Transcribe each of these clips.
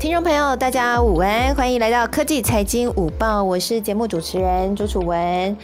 听众朋友，大家午安，欢迎来到科技财经午报，我是节目主持人朱楚文。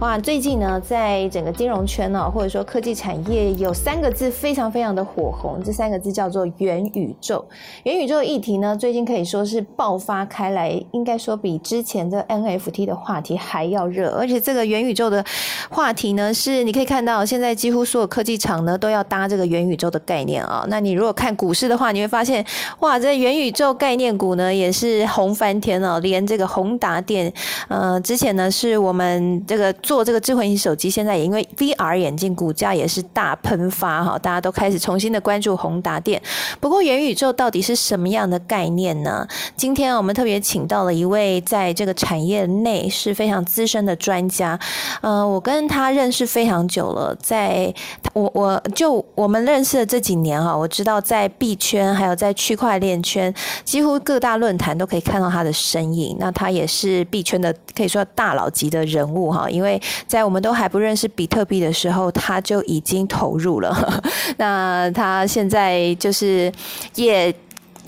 哇，最近呢，在整个金融圈呢，或者说科技产业，有三个字非常非常的火红，这三个字叫做元宇宙。元宇宙议题呢，最近可以说是爆发开来，应该说比之前的 NFT 的话题还要热。而且这个元宇宙的话题呢，是你可以看到，现在几乎所有科技厂呢都要搭这个元宇宙的概念啊。那你如果看股市的话，你会发现，哇，这元宇宙概概念股呢也是红翻天了，连这个宏达电，呃，之前呢是我们这个做这个智慧型手机，现在也因为 VR 眼镜股价也是大喷发哈，大家都开始重新的关注宏达电。不过元宇宙到底是什么样的概念呢？今天我们特别请到了一位在这个产业内是非常资深的专家，呃，我跟他认识非常久了，在我我就我们认识的这几年哈，我知道在币圈还有在区块链圈。几乎各大论坛都可以看到他的身影。那他也是币圈的可以说大佬级的人物哈，因为在我们都还不认识比特币的时候，他就已经投入了。那他现在就是也。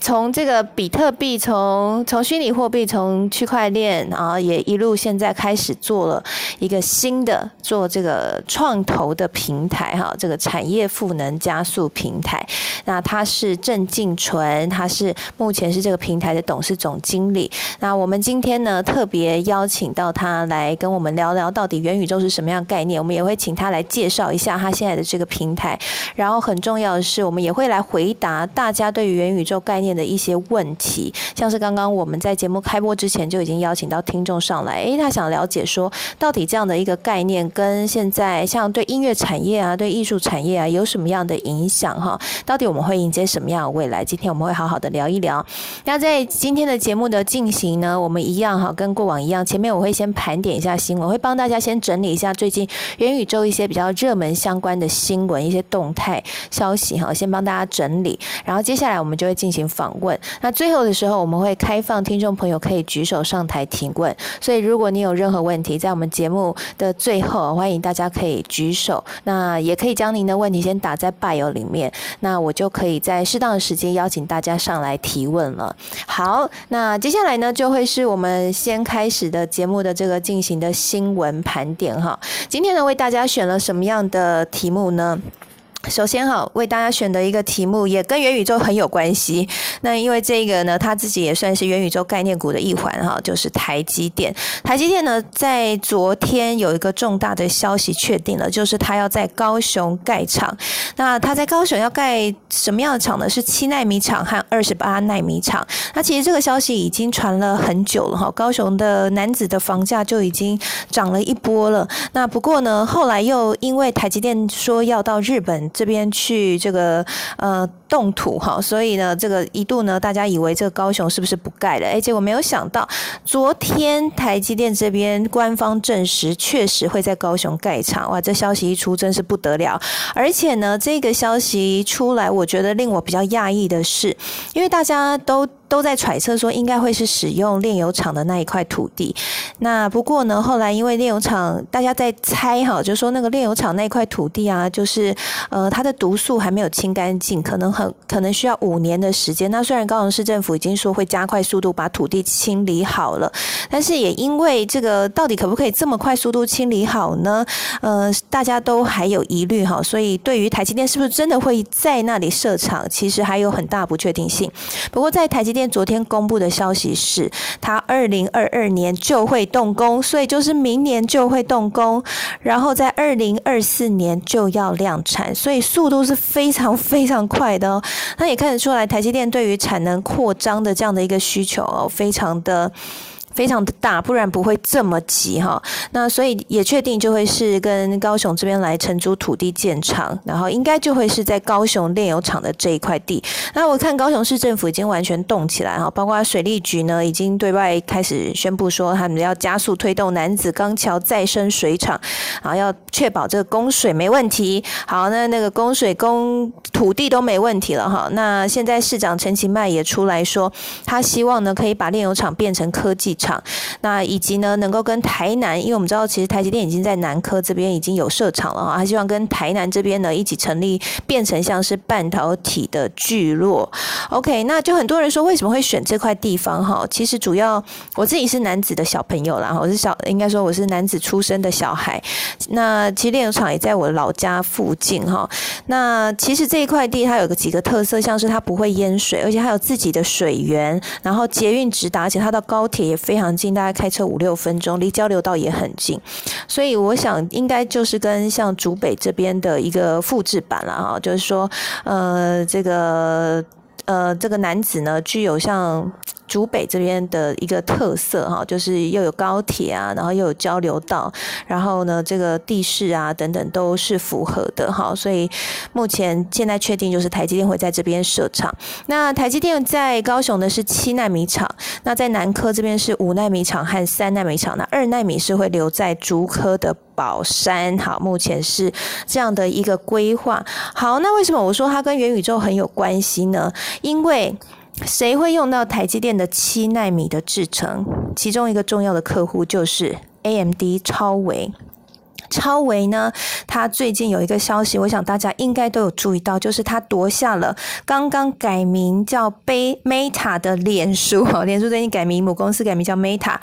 从这个比特币，从从虚拟货币，从区块链啊，也一路现在开始做了一个新的做这个创投的平台哈，这个产业赋能加速平台。那他是郑静纯，他是目前是这个平台的董事总经理。那我们今天呢特别邀请到他来跟我们聊聊到底元宇宙是什么样概念，我们也会请他来介绍一下他现在的这个平台。然后很重要的是，我们也会来回答大家对于元宇宙概念。的一些问题，像是刚刚我们在节目开播之前就已经邀请到听众上来，诶，他想了解说，到底这样的一个概念跟现在像对音乐产业啊、对艺术产业啊有什么样的影响哈？到底我们会迎接什么样的未来？今天我们会好好的聊一聊。那在今天的节目的进行呢，我们一样哈，跟过往一样，前面我会先盘点一下新闻，会帮大家先整理一下最近元宇宙一些比较热门相关的新闻、一些动态消息哈，先帮大家整理，然后接下来我们就会进行访问。那最后的时候，我们会开放听众朋友可以举手上台提问。所以，如果你有任何问题，在我们节目的最后，欢迎大家可以举手。那也可以将您的问题先打在 bio 里面，那我就可以在适当的时间邀请大家上来提问了。好，那接下来呢，就会是我们先开始的节目的这个进行的新闻盘点哈。今天呢，为大家选了什么样的题目呢？首先哈，为大家选的一个题目也跟元宇宙很有关系。那因为这个呢，他自己也算是元宇宙概念股的一环哈，就是台积电。台积电呢，在昨天有一个重大的消息确定了，就是他要在高雄盖厂。那他在高雄要盖什么样的厂呢？是七纳米厂和二十八纳米厂。那其实这个消息已经传了很久了哈，高雄的男子的房价就已经涨了一波了。那不过呢，后来又因为台积电说要到日本。这边去这个呃动土哈，所以呢，这个一度呢，大家以为这个高雄是不是不盖了？哎，结果没有想到，昨天台积电这边官方证实，确实会在高雄盖厂。哇，这消息一出，真是不得了！而且呢，这个消息出来，我觉得令我比较讶异的是，因为大家都。都在揣测说应该会是使用炼油厂的那一块土地，那不过呢，后来因为炼油厂大家在猜哈，就说那个炼油厂那块土地啊，就是呃它的毒素还没有清干净，可能很可能需要五年的时间。那虽然高雄市政府已经说会加快速度把土地清理好了，但是也因为这个到底可不可以这么快速度清理好呢？呃，大家都还有疑虑哈，所以对于台积电是不是真的会在那里设厂，其实还有很大不确定性。不过在台积电。昨天公布的消息是，它二零二二年就会动工，所以就是明年就会动工，然后在二零二四年就要量产，所以速度是非常非常快的那也看得出来，台积电对于产能扩张的这样的一个需求哦，非常的。非常的大，不然不会这么急哈。那所以也确定就会是跟高雄这边来承租土地建厂，然后应该就会是在高雄炼油厂的这一块地。那我看高雄市政府已经完全动起来哈，包括水利局呢已经对外开始宣布说，他们要加速推动男子钢桥再生水厂，然后要确保这个供水没问题。好，那那个供水供土地都没问题了哈。那现在市长陈其迈也出来说，他希望呢可以把炼油厂变成科技厂。厂，那以及呢能够跟台南，因为我们知道其实台积电已经在南科这边已经有设厂了哈，他希望跟台南这边呢一起成立，变成像是半导体的聚落。OK，那就很多人说为什么会选这块地方哈？其实主要我自己是男子的小朋友啦，我是小应该说我是男子出生的小孩。那其实炼油厂也在我老家附近哈。那其实这一块地它有个几个特色，像是它不会淹水，而且它有自己的水源，然后捷运直达，而且它到高铁也非常近，大概开车五六分钟，离交流道也很近。所以我想应该就是跟像竹北这边的一个复制版了哈，就是说呃这个。呃，这个男子呢，具有像竹北这边的一个特色哈，就是又有高铁啊，然后又有交流道，然后呢，这个地势啊等等都是符合的哈，所以目前现在确定就是台积电会在这边设厂。那台积电在高雄的是七纳米厂，那在南科这边是五纳米厂和三纳米厂，那二纳米是会留在竹科的。宝山好，目前是这样的一个规划。好，那为什么我说它跟元宇宙很有关系呢？因为谁会用到台积电的七纳米的制程？其中一个重要的客户就是 AMD 超维。超维呢？他最近有一个消息，我想大家应该都有注意到，就是他夺下了刚刚改名叫贝 Meta 的脸书，脸书最近改名，母公司改名叫 Meta，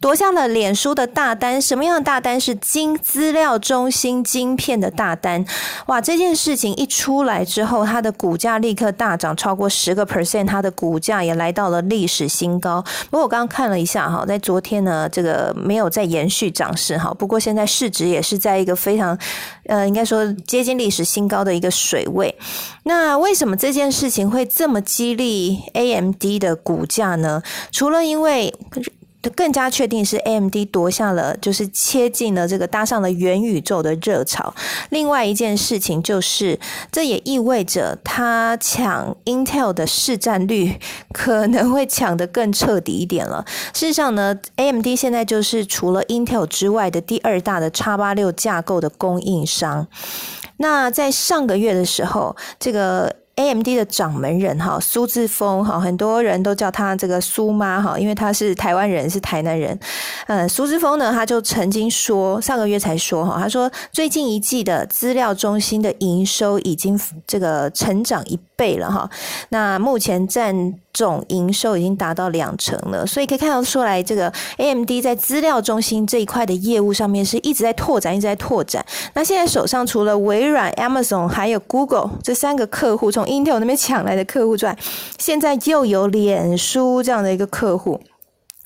夺下了脸书的大单。什么样的大单？是晶资料中心晶片的大单。哇！这件事情一出来之后，它的股价立刻大涨超过十个 percent，它的股价也来到了历史新高。不过我刚刚看了一下哈，在昨天呢，这个没有再延续涨势哈。不过现在市值也。是在一个非常，呃，应该说接近历史新高的一个水位。那为什么这件事情会这么激励 AMD 的股价呢？除了因为就更加确定是 AMD 夺下了，就是切进了这个搭上了元宇宙的热潮。另外一件事情就是，这也意味着它抢 Intel 的市占率可能会抢得更彻底一点了。事实上呢，AMD 现在就是除了 Intel 之外的第二大的叉八六架构的供应商。那在上个月的时候，这个。AMD 的掌门人哈苏志峰哈，很多人都叫他这个苏妈哈，因为他是台湾人，是台南人。嗯，苏志峰呢，他就曾经说，上个月才说哈，他说最近一季的资料中心的营收已经这个成长一倍了哈。那目前占总营收已经达到两成了，所以可以看到出来，这个 AMD 在资料中心这一块的业务上面是一直在拓展，一直在拓展。那现在手上除了微软、Amazon 还有 Google 这三个客户，从 Intel 那边抢来的客户之外，现在又有脸书这样的一个客户。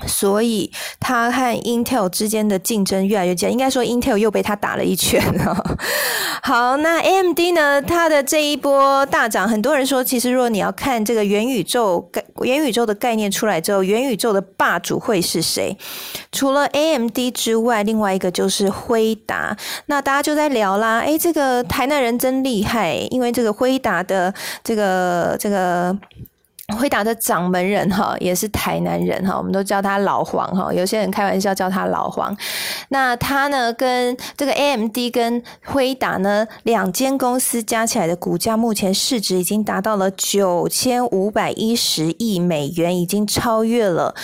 所以，它和 Intel 之间的竞争越来越激烈。应该说，Intel 又被他打了一拳了。好，那 AMD 呢？它的这一波大涨，很多人说，其实如果你要看这个元宇宙概元宇宙的概念出来之后，元宇宙的霸主会是谁？除了 AMD 之外，另外一个就是辉达。那大家就在聊啦，哎，这个台南人真厉害，因为这个辉达的这个这个。辉达的掌门人哈，也是台南人哈，我们都叫他老黄哈。有些人开玩笑叫他老黄。那他呢，跟这个 AMD 跟辉达呢，两间公司加起来的股价，目前市值已经达到了九千五百一十亿美元，已经超越了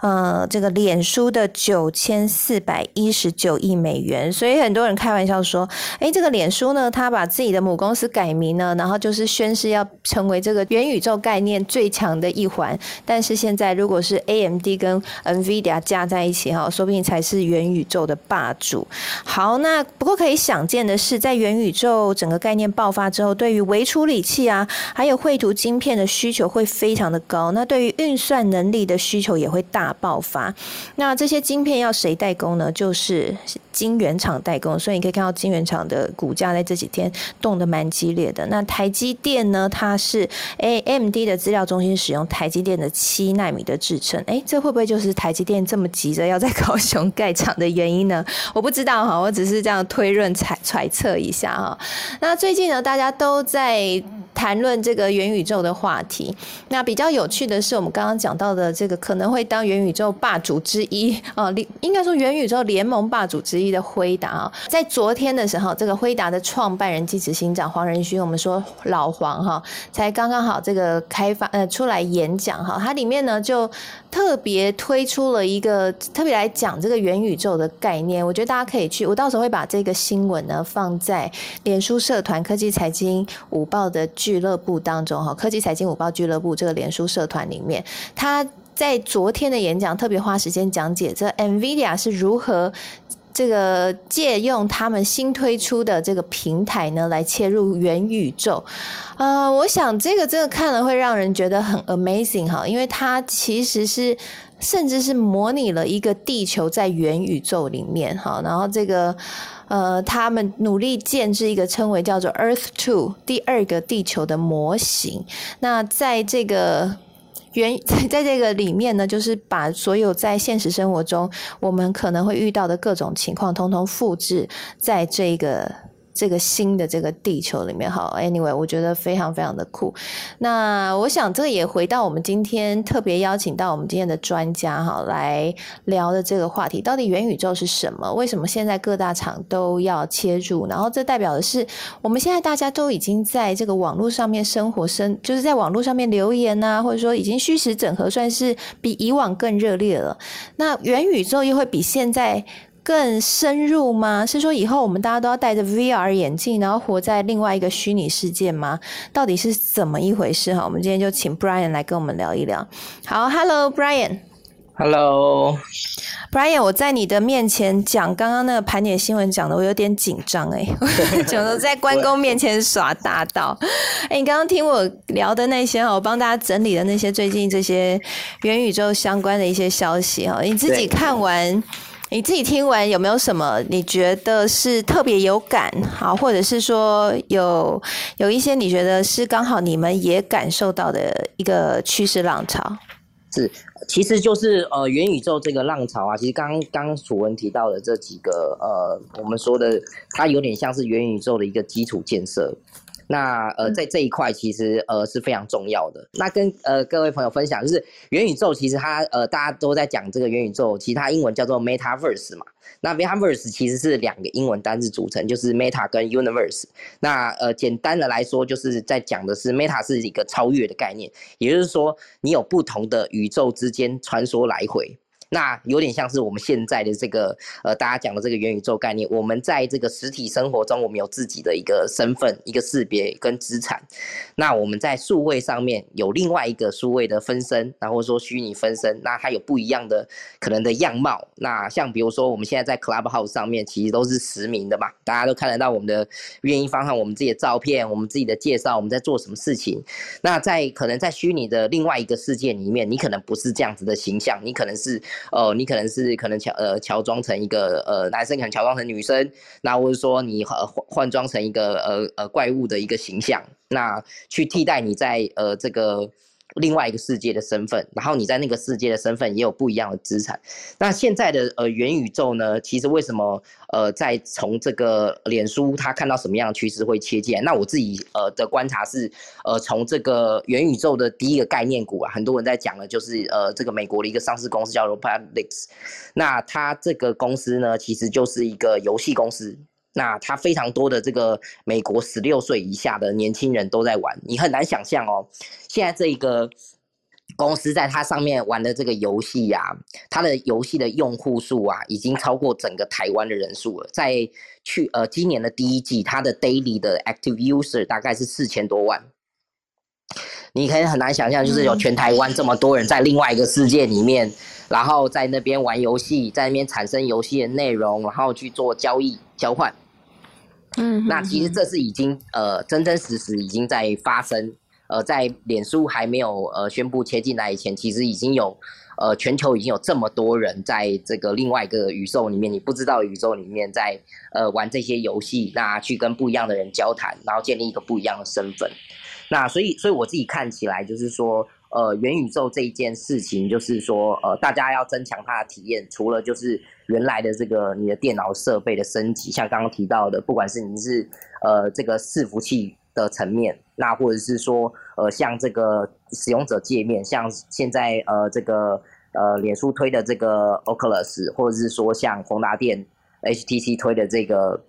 呃这个脸书的九千四百一十九亿美元。所以很多人开玩笑说，哎，这个脸书呢，他把自己的母公司改名了，然后就是宣誓要成为这个元宇宙概念最。强的一环，但是现在如果是 A M D 跟 Nvidia 加在一起哈，说不定才是元宇宙的霸主。好，那不过可以想见的是，在元宇宙整个概念爆发之后，对于微处理器啊，还有绘图晶片的需求会非常的高。那对于运算能力的需求也会大爆发。那这些晶片要谁代工呢？就是晶圆厂代工。所以你可以看到晶圆厂的股价在这几天动得蛮激烈的。那台积电呢？它是 A M D 的资料中。重新使用台积电的七纳米的制程，哎，这会不会就是台积电这么急着要在高雄盖厂的原因呢？我不知道哈，我只是这样推论、揣揣测一下哈。那最近呢，大家都在谈论这个元宇宙的话题。那比较有趣的是，我们刚刚讲到的这个可能会当元宇宙霸主之一啊，应该说元宇宙联盟霸主之一的辉达啊，在昨天的时候，这个辉达的创办人及执行长黄仁勋，我们说老黄哈，才刚刚好这个开发呃出来演讲哈，它里面呢就特别推出了一个特别来讲这个元宇宙的概念，我觉得大家可以去，我到时候会把这个新闻呢放在脸书社团科技财经午报的俱乐部当中哈，科技财经午报俱乐部这个脸书社团里面，他在昨天的演讲特别花时间讲解这 NVIDIA 是如何。这个借用他们新推出的这个平台呢，来切入元宇宙，呃，我想这个真的看了会让人觉得很 amazing 哈，因为它其实是甚至是模拟了一个地球在元宇宙里面哈，然后这个呃，他们努力建制一个称为叫做 Earth Two 第二个地球的模型，那在这个。原 在在这个里面呢，就是把所有在现实生活中我们可能会遇到的各种情况，通通复制在这个。这个新的这个地球里面，好，Anyway，我觉得非常非常的酷。那我想这个也回到我们今天特别邀请到我们今天的专家哈来聊的这个话题，到底元宇宙是什么？为什么现在各大厂都要切入？然后这代表的是我们现在大家都已经在这个网络上面生活，生就是在网络上面留言呐，或者说已经虚实整合，算是比以往更热烈了。那元宇宙又会比现在？更深入吗？是说以后我们大家都要戴着 VR 眼镜，然后活在另外一个虚拟世界吗？到底是怎么一回事？哈，我们今天就请 Brian 来跟我们聊一聊。好，Hello Brian。Hello Brian，我在你的面前讲刚刚那个盘点新闻讲的，我有点紧张哎，讲的在关公面前耍大刀。哎，你刚刚听我聊的那些哈，我帮大家整理的那些最近这些元宇宙相关的一些消息哈，你自己看完。你自己听完有没有什么你觉得是特别有感好，或者是说有有一些你觉得是刚好你们也感受到的一个趋势浪潮？是，其实就是呃元宇宙这个浪潮啊，其实刚刚楚文提到的这几个呃，我们说的它有点像是元宇宙的一个基础建设。那呃，在这一块其实呃是非常重要的。那跟呃各位朋友分享，就是元宇宙其实它呃大家都在讲这个元宇宙，其实它英文叫做 Metaverse 嘛。那 Metaverse 其实是两个英文单字组成，就是 Meta 跟 Universe。那呃简单的来说，就是在讲的是 Meta 是一个超越的概念，也就是说你有不同的宇宙之间穿梭来回。那有点像是我们现在的这个呃，大家讲的这个元宇宙概念。我们在这个实体生活中，我们有自己的一个身份、一个识别跟资产。那我们在数位上面有另外一个数位的分身，然后说虚拟分身，那它有不一样的可能的样貌。那像比如说我们现在在 Clubhouse 上面，其实都是实名的嘛，大家都看得到我们的愿意方向、我们自己的照片、我们自己的介绍，我们在做什么事情。那在可能在虚拟的另外一个世界里面，你可能不是这样子的形象，你可能是。哦，你可能是可能乔呃乔装成一个呃男生，可能乔装成女生，那或者说你换换装成一个呃呃怪物的一个形象，那去替代你在呃这个。另外一个世界的身份，然后你在那个世界的身份也有不一样的资产。那现在的呃元宇宙呢？其实为什么呃在从这个脸书他看到什么样的趋势会切进来？那我自己呃的观察是，呃从这个元宇宙的第一个概念股啊，很多人在讲的就是呃这个美国的一个上市公司叫 Roblox。那它这个公司呢，其实就是一个游戏公司。那它非常多的这个美国十六岁以下的年轻人都在玩，你很难想象哦。现在这一个公司在它上面玩的这个游戏呀，它的游戏的用户数啊，已经超过整个台湾的人数了。在去呃今年的第一季，它的 daily 的 active user 大概是四千多万。你可以很难想象，就是有全台湾这么多人在另外一个世界里面，然后在那边玩游戏，在那边产生游戏的内容，然后去做交易交换。嗯，那其实这是已经呃真真实实已经在发生，呃，在脸书还没有呃宣布切进来以前，其实已经有呃全球已经有这么多人在这个另外一个宇宙里面，你不知道宇宙里面在呃玩这些游戏，那去跟不一样的人交谈，然后建立一个不一样的身份。那所以，所以我自己看起来就是说。呃，元宇宙这一件事情，就是说，呃，大家要增强它的体验，除了就是原来的这个你的电脑设备的升级，像刚刚提到的，不管是你是呃这个伺服器的层面，那或者是说呃像这个使用者界面，像现在呃这个呃脸书推的这个 Oculus，或者是说像宏达电 HTC 推的这个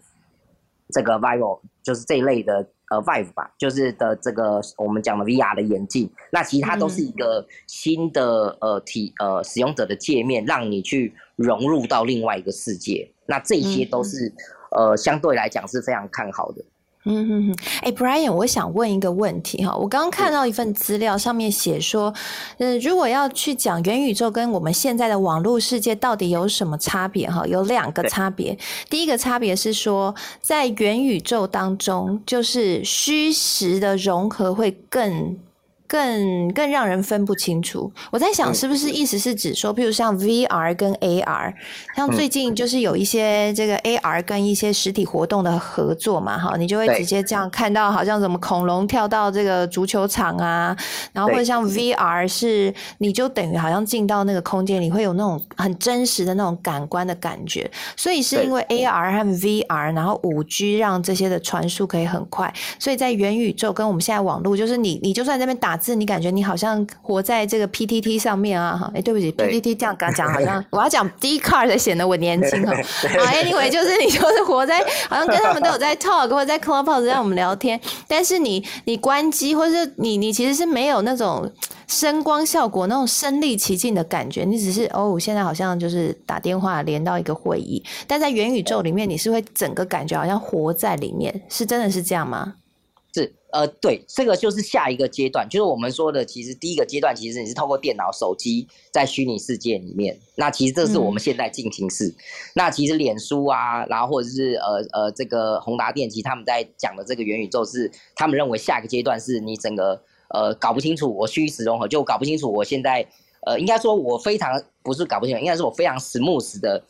这个 Vivo，就是这一类的。呃，Vive 吧，就是的这个我们讲的 VR 的眼镜，那其实它都是一个新的呃体呃使用者的界面，让你去融入到另外一个世界。那这些都是呃相对来讲是非常看好的。嗯嗯嗯，哎，Brian，我想问一个问题哈，我刚刚看到一份资料，上面写说，嗯，如果要去讲元宇宙跟我们现在的网络世界到底有什么差别哈，有两个差别。第一个差别是说，在元宇宙当中，就是虚实的融合会更。更更让人分不清楚。我在想，是不是意思是指说，譬如像 VR 跟 AR，像最近就是有一些这个 AR 跟一些实体活动的合作嘛，哈，你就会直接这样看到，好像什么恐龙跳到这个足球场啊，然后或者像 VR 是，你就等于好像进到那个空间里，会有那种很真实的那种感官的感觉。所以是因为 AR 和 VR，然后五 G 让这些的传输可以很快，所以在元宇宙跟我们现在网络，就是你你就算那边打。是你感觉你好像活在这个 PTT 上面啊？哈，哎，对不起，PTT 这样刚讲好像我要讲 D card 才显得我年轻哈。啊，Anyway，就是你就是活在好像跟他们都有在 talk 或者在 Clubhouse 让我们聊天，但是你你关机或者是你你其实是没有那种声光效果那种身临其境的感觉，你只是哦，现在好像就是打电话连到一个会议，但在元宇宙里面你是会整个感觉好像活在里面，是真的是这样吗？是。呃，对，这个就是下一个阶段，就是我们说的，其实第一个阶段，其实你是透过电脑、手机在虚拟世界里面。那其实这是我们现在进行式。那其实脸书啊，然后或者是呃呃这个宏达电机他们在讲的这个元宇宙，是他们认为下一个阶段是你整个呃搞不清楚我虚实融合，就搞不清楚我现在呃应该说我非常不是搞不清楚，应该是我非常 smooth 的。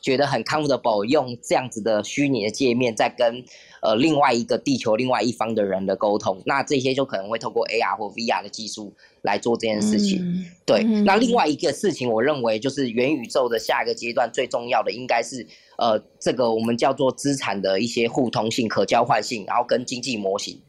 觉得很 comfortable 用这样子的虚拟的界面在跟呃另外一个地球另外一方的人的沟通，那这些就可能会透过 AR 或 VR 的技术来做这件事情。对，那另外一个事情，我认为就是元宇宙的下一个阶段最重要的应该是呃这个我们叫做资产的一些互通性、可交换性，然后跟经济模型。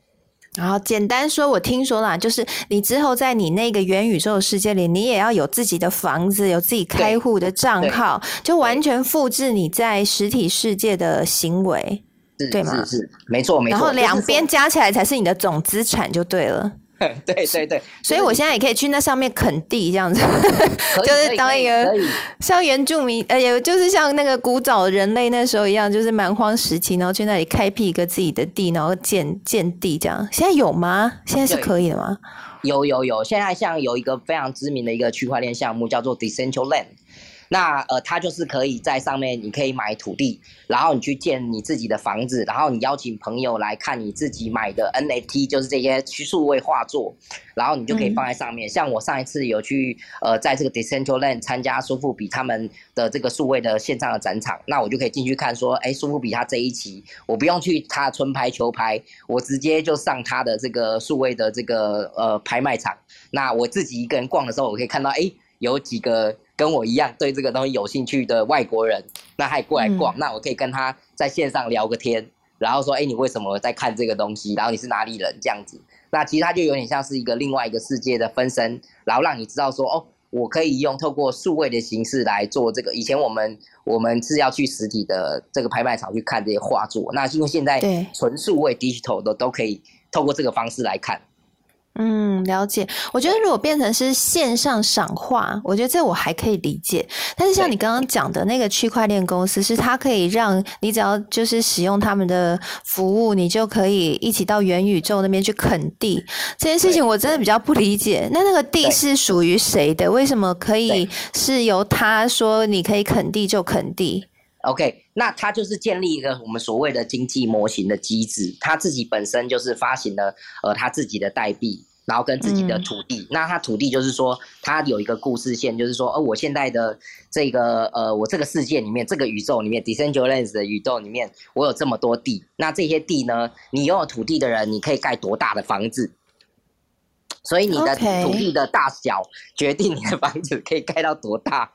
然后简单说，我听说啦，就是你之后在你那个元宇宙世界里，你也要有自己的房子，有自己开户的账号，就完全复制你在实体世界的行为，对吗？是是，没错没错。然后两边加起来才是你的总资产，就对了。对对对，所以我现在也可以去那上面垦地这样子，就是当一个像原住民，呃，也就是像那个古早人类那时候一样，就是蛮荒时期，然后去那里开辟一个自己的地，然后建建地这样。现在有吗？现在是可以的吗？有有有，现在像有一个非常知名的一个区块链项目叫做 Decentraland。那呃，它就是可以在上面，你可以买土地，然后你去建你自己的房子，然后你邀请朋友来看你自己买的 NFT，就是这些数位画作，然后你就可以放在上面。像我上一次有去呃，在这个 Decentraland 参加苏富比他们的这个数位的线上的展场，那我就可以进去看说，哎，苏富比他这一期，我不用去他春拍秋拍，我直接就上他的这个数位的这个呃拍卖场。那我自己一个人逛的时候，我可以看到，哎，有几个。跟我一样对这个东西有兴趣的外国人，那他也过来逛，那我可以跟他在线上聊个天，然后说，哎，你为什么在看这个东西？然后你是哪里人？这样子，那其实它就有点像是一个另外一个世界的分身，然后让你知道说，哦，我可以用透过数位的形式来做这个。以前我们我们是要去实体的这个拍卖场去看这些画作，那因为现在纯数位 digital 的都可以透过这个方式来看。嗯，了解。我觉得如果变成是线上赏画，我觉得这我还可以理解。但是像你刚刚讲的那个区块链公司，是它可以让你只要就是使用他们的服务，你就可以一起到元宇宙那边去垦地。这件事情我真的比较不理解。那那个地是属于谁的？为什么可以是由他说你可以垦地就垦地？OK，那他就是建立一个我们所谓的经济模型的机制，他自己本身就是发行了呃他自己的代币。然后跟自己的土地，那他土地就是说，他有一个故事线，就是说，呃，我现在的这个，呃，我这个世界里面，这个宇宙里面，Decentraland 的宇宙里面，我有这么多地，那这些地呢，你拥有土地的人，你可以盖多大的房子？所以你的土地的大小决定你的房子可以盖到多大。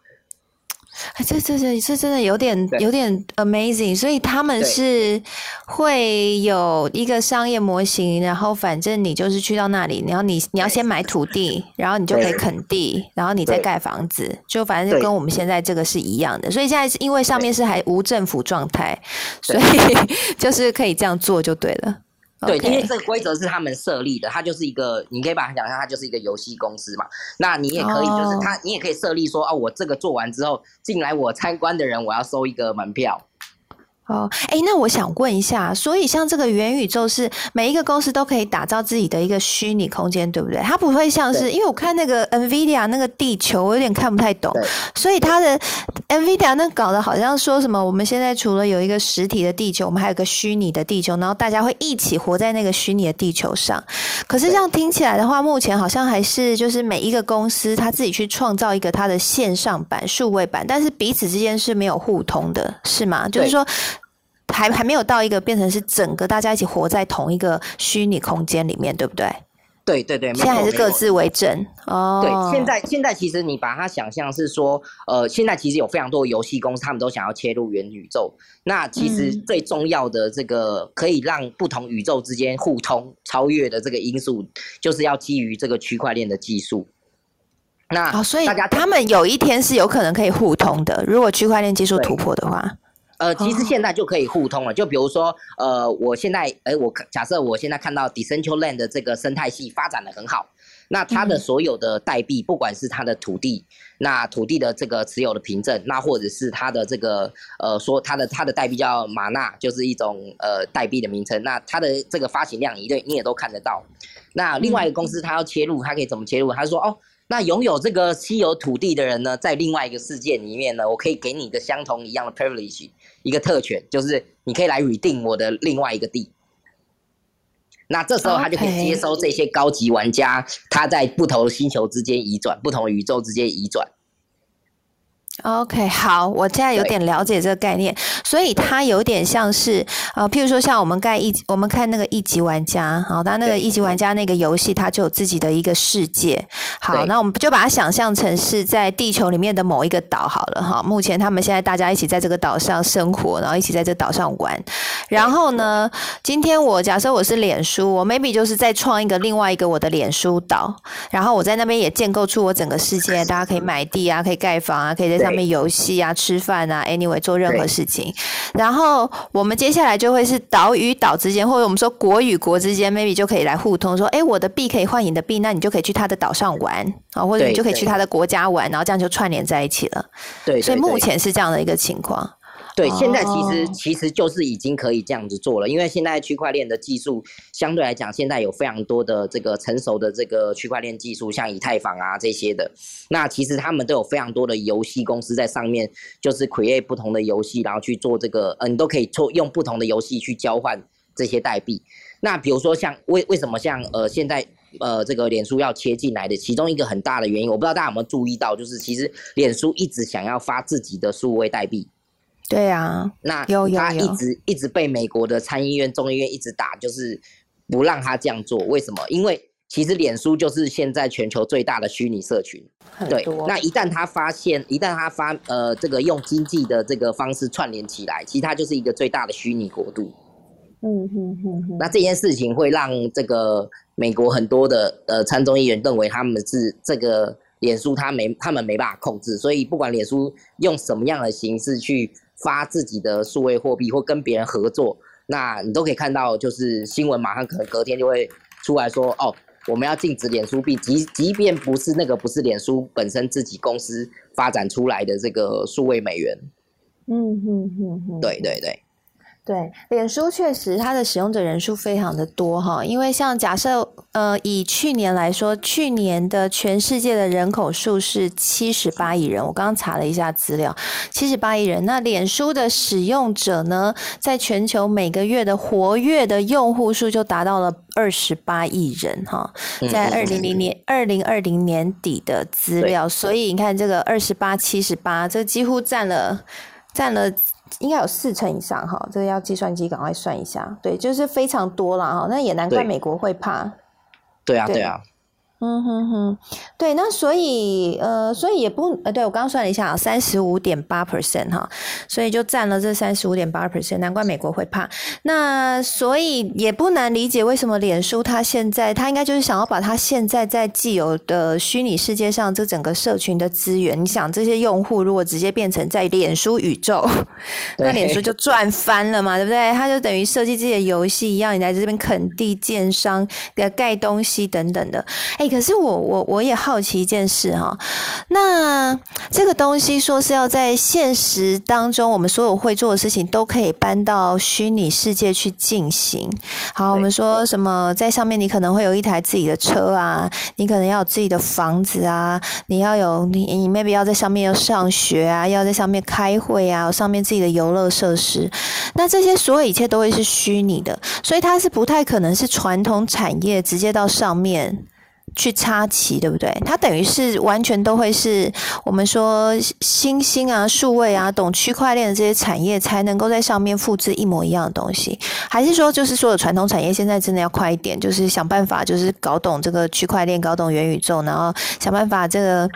这这这这真的有点有点 amazing，所以他们是会有一个商业模型，然后反正你就是去到那里，然后你你要先买土地，然后你就可以垦地，然后你再盖房子，就反正就跟我们现在这个是一样的。所以现在是因为上面是还无政府状态，所以 就是可以这样做就对了。对，因为这个规则是他们设立的，它就是一个，你可以把它想象，它就是一个游戏公司嘛。那你也可以，就是它，你也可以设立说，哦，我这个做完之后，进来我参观的人，我要收一个门票。哦，哎，那我想问一下，所以像这个元宇宙是每一个公司都可以打造自己的一个虚拟空间，对不对？它不会像是，因为我看那个 Nvidia 那个地球，我有点看不太懂。所以它的 Nvidia 那搞得好像说什么，我们现在除了有一个实体的地球，我们还有个虚拟的地球，然后大家会一起活在那个虚拟的地球上。可是这样听起来的话，目前好像还是就是每一个公司他自己去创造一个它的线上版、数位版，但是彼此之间是没有互通的，是吗？就是说。还还没有到一个变成是整个大家一起活在同一个虚拟空间里面，对不对？对对对，现在还是各自为政哦。对，现在现在其实你把它想象是说，呃，现在其实有非常多游戏公司，他们都想要切入元宇宙。那其实最重要的这个可以让不同宇宙之间互通、超越的这个因素，就是要基于这个区块链的技术。那所以大家他们有一天是有可能可以互通的，如果区块链技术突破的话。呃，其实现在就可以互通了。就比如说，呃，我现在，哎，我假设我现在看到 Decentraland 的这个生态系发展的很好，那它的所有的代币，不管是它的土地，那土地的这个持有的凭证，那或者是它的这个，呃，说它的它的代币叫玛纳，就是一种呃代币的名称，那它的这个发行量，你对你也都看得到。那另外一个公司，它要切入，它可以怎么切入？他说，哦。那拥有这个稀有土地的人呢，在另外一个世界里面呢，我可以给你一个相同一样的 privilege，一个特权，就是你可以来 re 订我的另外一个地。那这时候他就可以接收这些高级玩家，他在不同星球之间移转，不同宇宙之间移转。OK，好，我现在有点了解这个概念，所以它有点像是呃，譬如说像我们盖一，我们看那个一级玩家，好，那那个一级玩家那个游戏，它就有自己的一个世界。好，那我们就把它想象成是在地球里面的某一个岛好了哈。目前他们现在大家一起在这个岛上生活，然后一起在这岛上玩。然后呢，今天我假设我是脸书，我 maybe 就是在创一个另外一个我的脸书岛，然后我在那边也建构出我整个世界，大家可以买地啊，可以盖房啊，可以在。上面游戏啊，吃饭啊，anyway 做任何事情，然后我们接下来就会是岛与岛之间，或者我们说国与国之间，maybe 就可以来互通，说，哎，我的币可以换你的币，那你就可以去他的岛上玩啊，或者你就可以去他的国家玩，然后这样就串联在一起了。对，所以目前是这样的一个情况。对，现在其实其实就是已经可以这样子做了，因为现在区块链的技术相对来讲，现在有非常多的这个成熟的这个区块链技术，像以太坊啊这些的，那其实他们都有非常多的游戏公司在上面，就是 create 不同的游戏，然后去做这个，嗯，你都可以做用不同的游戏去交换这些代币。那比如说像为为什么像呃现在呃这个脸书要切进来的，其中一个很大的原因，我不知道大家有没有注意到，就是其实脸书一直想要发自己的数位代币。对啊，那他一直一直被美国的参议院、众议院一直打，就是不让他这样做。为什么？因为其实脸书就是现在全球最大的虚拟社群。对，那一旦他发现，一旦他发呃这个用经济的这个方式串联起来，其实它就是一个最大的虚拟国度。嗯哼哼哼。那这件事情会让这个美国很多的呃参众议员认为他们是这个脸书，他没他们没办法控制，所以不管脸书用什么样的形式去。发自己的数位货币或跟别人合作，那你都可以看到，就是新闻马上可能隔天就会出来说，哦，我们要禁止脸书币，即即便不是那个不是脸书本身自己公司发展出来的这个数位美元。嗯哼哼哼，对对对。对，脸书确实它的使用者人数非常的多哈，因为像假设呃以去年来说，去年的全世界的人口数是七十八亿人，我刚刚查了一下资料，七十八亿人。那脸书的使用者呢，在全球每个月的活跃的用户数就达到了二十八亿人哈，在二零零年二零二零年底的资料，所以你看这个二十八七十八，这几乎占了占了。应该有四成以上哈，这个要计算机赶快算一下。对，就是非常多了哈，那也难怪美国会怕。对啊，对啊。嗯哼哼，对，那所以呃，所以也不呃，对我刚刚算了一下啊，三十五点八 percent 哈，所以就占了这三十五点八 percent，难怪美国会怕。那所以也不难理解为什么脸书它现在它应该就是想要把它现在在既有的虚拟世界上这整个社群的资源，你想这些用户如果直接变成在脸书宇宙，那脸书就赚翻了嘛，对不对？它就等于设计自己的游戏一样，你来这边垦地建商的盖东西等等的，哎。可是我我我也好奇一件事哈，那这个东西说是要在现实当中，我们所有会做的事情都可以搬到虚拟世界去进行。好，我们说什么在上面，你可能会有一台自己的车啊，你可能要有自己的房子啊，你要有你你 maybe 要在上面要上学啊，要在上面开会啊，上面自己的游乐设施，那这些所有一切都会是虚拟的，所以它是不太可能是传统产业直接到上面。去插旗，对不对？它等于是完全都会是我们说新兴啊、数位啊、懂区块链的这些产业才能够在上面复制一模一样的东西，还是说就是所有传统产业现在真的要快一点，就是想办法就是搞懂这个区块链、搞懂元宇宙，然后想办法这个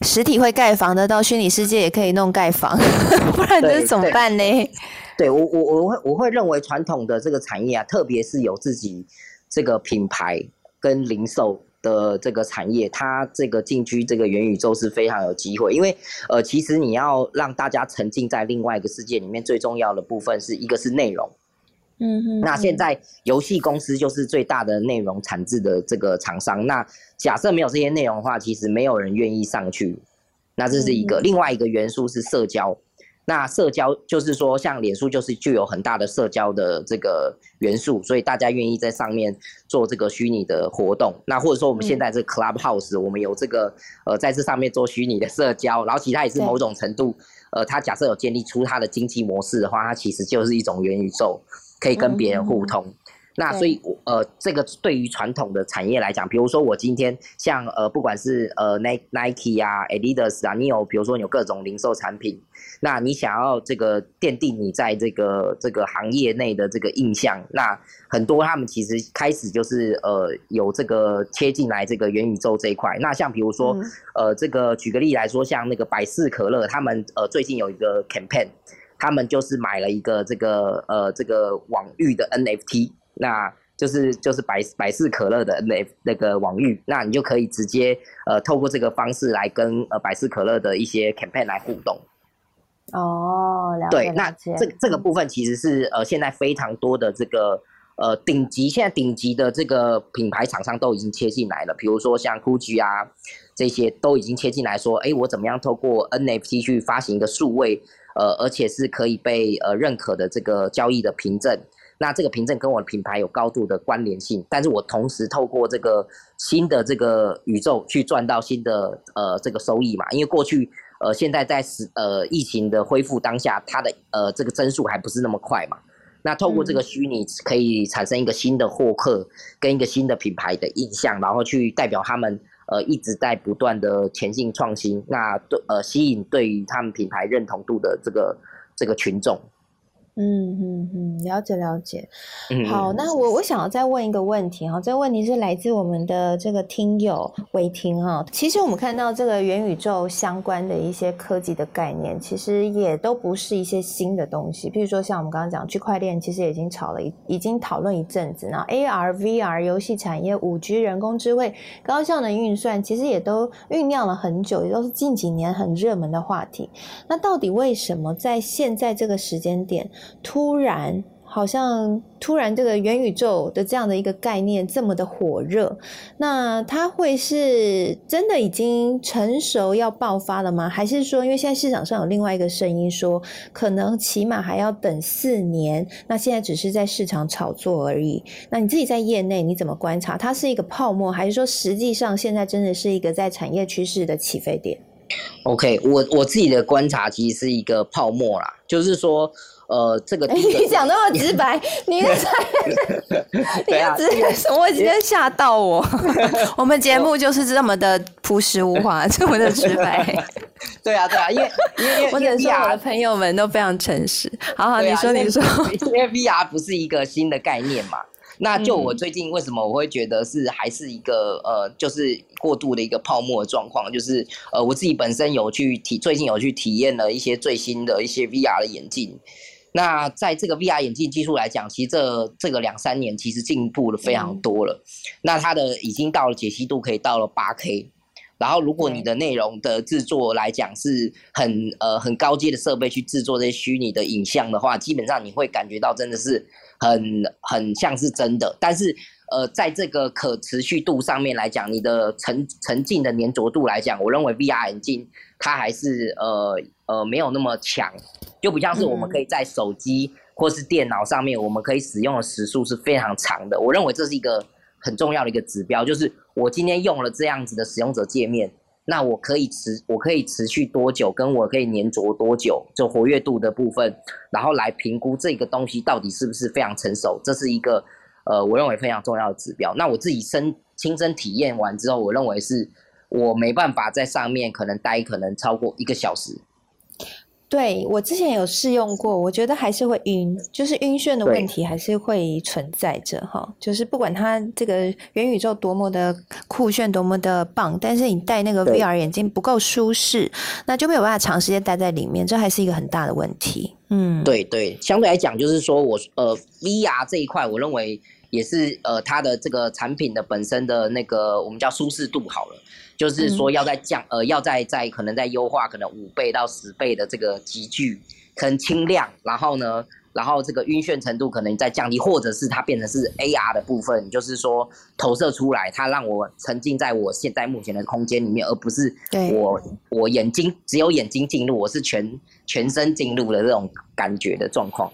实体会盖房的到虚拟世界也可以弄盖房，不然这怎么办呢？对我我我会我会认为传统的这个产业啊，特别是有自己这个品牌跟零售。的这个产业，它这个进军这个元宇宙是非常有机会，因为呃，其实你要让大家沉浸在另外一个世界里面，最重要的部分是一个是内容，嗯哼。那现在游戏公司就是最大的内容产制的这个厂商，那假设没有这些内容的话，其实没有人愿意上去。那这是一个，另外一个元素是社交。那社交就是说，像脸书就是具有很大的社交的这个元素，所以大家愿意在上面做这个虚拟的活动。那或者说我们现在这 Clubhouse，我们有这个呃在这上面做虚拟的社交，然后其他也是某种程度，呃，它假设有建立出它的经济模式的话，它其实就是一种元宇宙，可以跟别人互通。那所以，呃，这个对于传统的产业来讲，比如说我今天像呃，不管是呃 Nike 啊、Adidas 啊，你有比如说你有各种零售产品，那你想要这个奠定你在这个这个行业内的这个印象，那很多他们其实开始就是呃有这个切进来这个元宇宙这一块。那像比如说呃，这个举个例来说，像那个百事可乐，他们呃最近有一个 campaign，他们就是买了一个这个呃这个网域的 NFT。那就是就是百百事可乐的那那个网域，那你就可以直接呃透过这个方式来跟呃百事可乐的一些 campaign 来互动。哦，了解。对，那这这个部分其实是呃现在非常多的这个呃顶级现在顶级的这个品牌厂商都已经切进来了，比如说像 GUCCI 啊这些都已经切进来说，哎，我怎么样透过 NFT 去发行一个数位呃而且是可以被呃认可的这个交易的凭证。那这个凭证跟我的品牌有高度的关联性，但是我同时透过这个新的这个宇宙去赚到新的呃这个收益嘛？因为过去呃现在在时呃疫情的恢复当下，它的呃这个增速还不是那么快嘛。那透过这个虚拟可以产生一个新的获客跟一个新的品牌的印象，然后去代表他们呃一直在不断的前进创新，那对呃吸引对于他们品牌认同度的这个这个群众。嗯嗯嗯，了解了解。好，那我我想要再问一个问题哈，这个问题是来自我们的这个听友伟霆哈。其实我们看到这个元宇宙相关的一些科技的概念，其实也都不是一些新的东西。比如说像我们刚刚讲区块链，其实已经炒了一已经讨论一阵子。然后 AR、VR 游戏产业、五 G 人工智慧、高效能运算，其实也都酝酿了很久，也都是近几年很热门的话题。那到底为什么在现在这个时间点？突然，好像突然这个元宇宙的这样的一个概念这么的火热，那它会是真的已经成熟要爆发了吗？还是说，因为现在市场上有另外一个声音说，可能起码还要等四年？那现在只是在市场炒作而已。那你自己在业内你怎么观察？它是一个泡沫，还是说实际上现在真的是一个在产业趋势的起飞点？OK，我我自己的观察其实是一个泡沫啦，就是说。呃，这个 你讲那么直白，你在，你要直接什么？直接吓到我。我们节目就是这么的朴实无华，这么的直白。对啊，对啊，因为因为我只说我的朋友们都非常诚实。好好，你说你说，因为 VR 不是一个新的概念嘛。那就我最近为什么我会觉得是还是一个呃，就是过度的一个泡沫的状况，就是呃，我自己本身有去体最近有去体验了一些最新的一些 VR 的眼镜。那在这个 VR 眼镜技术来讲，其实这这个两三年其实进步了非常多了。那它的已经到了解析度可以到了八 K。然后，如果你的内容的制作来讲是很呃很高阶的设备去制作这些虚拟的影像的话，基本上你会感觉到真的是很很像是真的。但是，呃，在这个可持续度上面来讲，你的沉沉浸的粘着度来讲，我认为 VR 眼镜它还是呃呃没有那么强，就不像是我们可以在手机或是电脑上面，我们可以使用的时速是非常长的。我认为这是一个。很重要的一个指标就是，我今天用了这样子的使用者界面，那我可以持我可以持续多久，跟我可以粘着多久，就活跃度的部分，然后来评估这个东西到底是不是非常成熟，这是一个呃，我认为非常重要的指标。那我自己身亲身体验完之后，我认为是我没办法在上面可能待可能超过一个小时。对我之前有试用过，我觉得还是会晕，就是晕眩的问题还是会存在着哈。就是不管它这个元宇宙多么的酷炫，多么的棒，但是你戴那个 VR 眼镜不够舒适，那就没有办法长时间待在里面，这还是一个很大的问题。嗯，对对，相对来讲，就是说我呃 VR 这一块，我认为也是呃它的这个产品的本身的那个我们叫舒适度好了。就是说，要在降呃，要在在可能在优化，可能五倍到十倍的这个集聚，很轻量，然后呢，然后这个晕眩程度可能在降低，或者是它变成是 AR 的部分，就是说投射出来，它让我沉浸在我现在目前的空间里面，而不是我我眼睛只有眼睛进入，我是全全身进入的这种感觉的状况。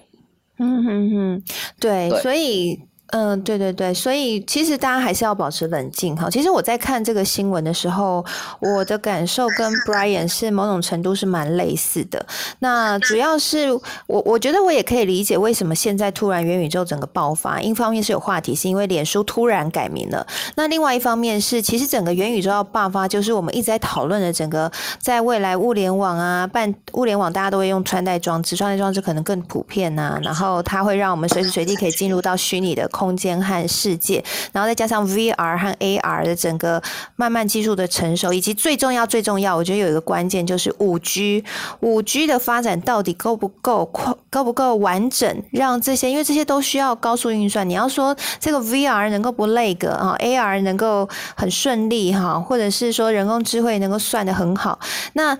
嗯哼哼，对，所以。嗯，对对对，所以其实大家还是要保持冷静哈。其实我在看这个新闻的时候，我的感受跟 Brian 是某种程度是蛮类似的。那主要是我我觉得我也可以理解为什么现在突然元宇宙整个爆发，一方面是有话题，是因为脸书突然改名了。那另外一方面是，其实整个元宇宙要爆发，就是我们一直在讨论的整个在未来物联网啊，办物联网大家都会用穿戴装置，穿戴装置可能更普遍呐，然后它会让我们随时随地可以进入到虚拟的。空间和世界，然后再加上 VR 和 AR 的整个慢慢技术的成熟，以及最重要、最重要，我觉得有一个关键就是五 G，五 G 的发展到底够不够快、够不够完整，让这些，因为这些都需要高速运算。你要说这个 VR 能够不累个啊，AR 能够很顺利哈，或者是说人工智慧能够算得很好，那。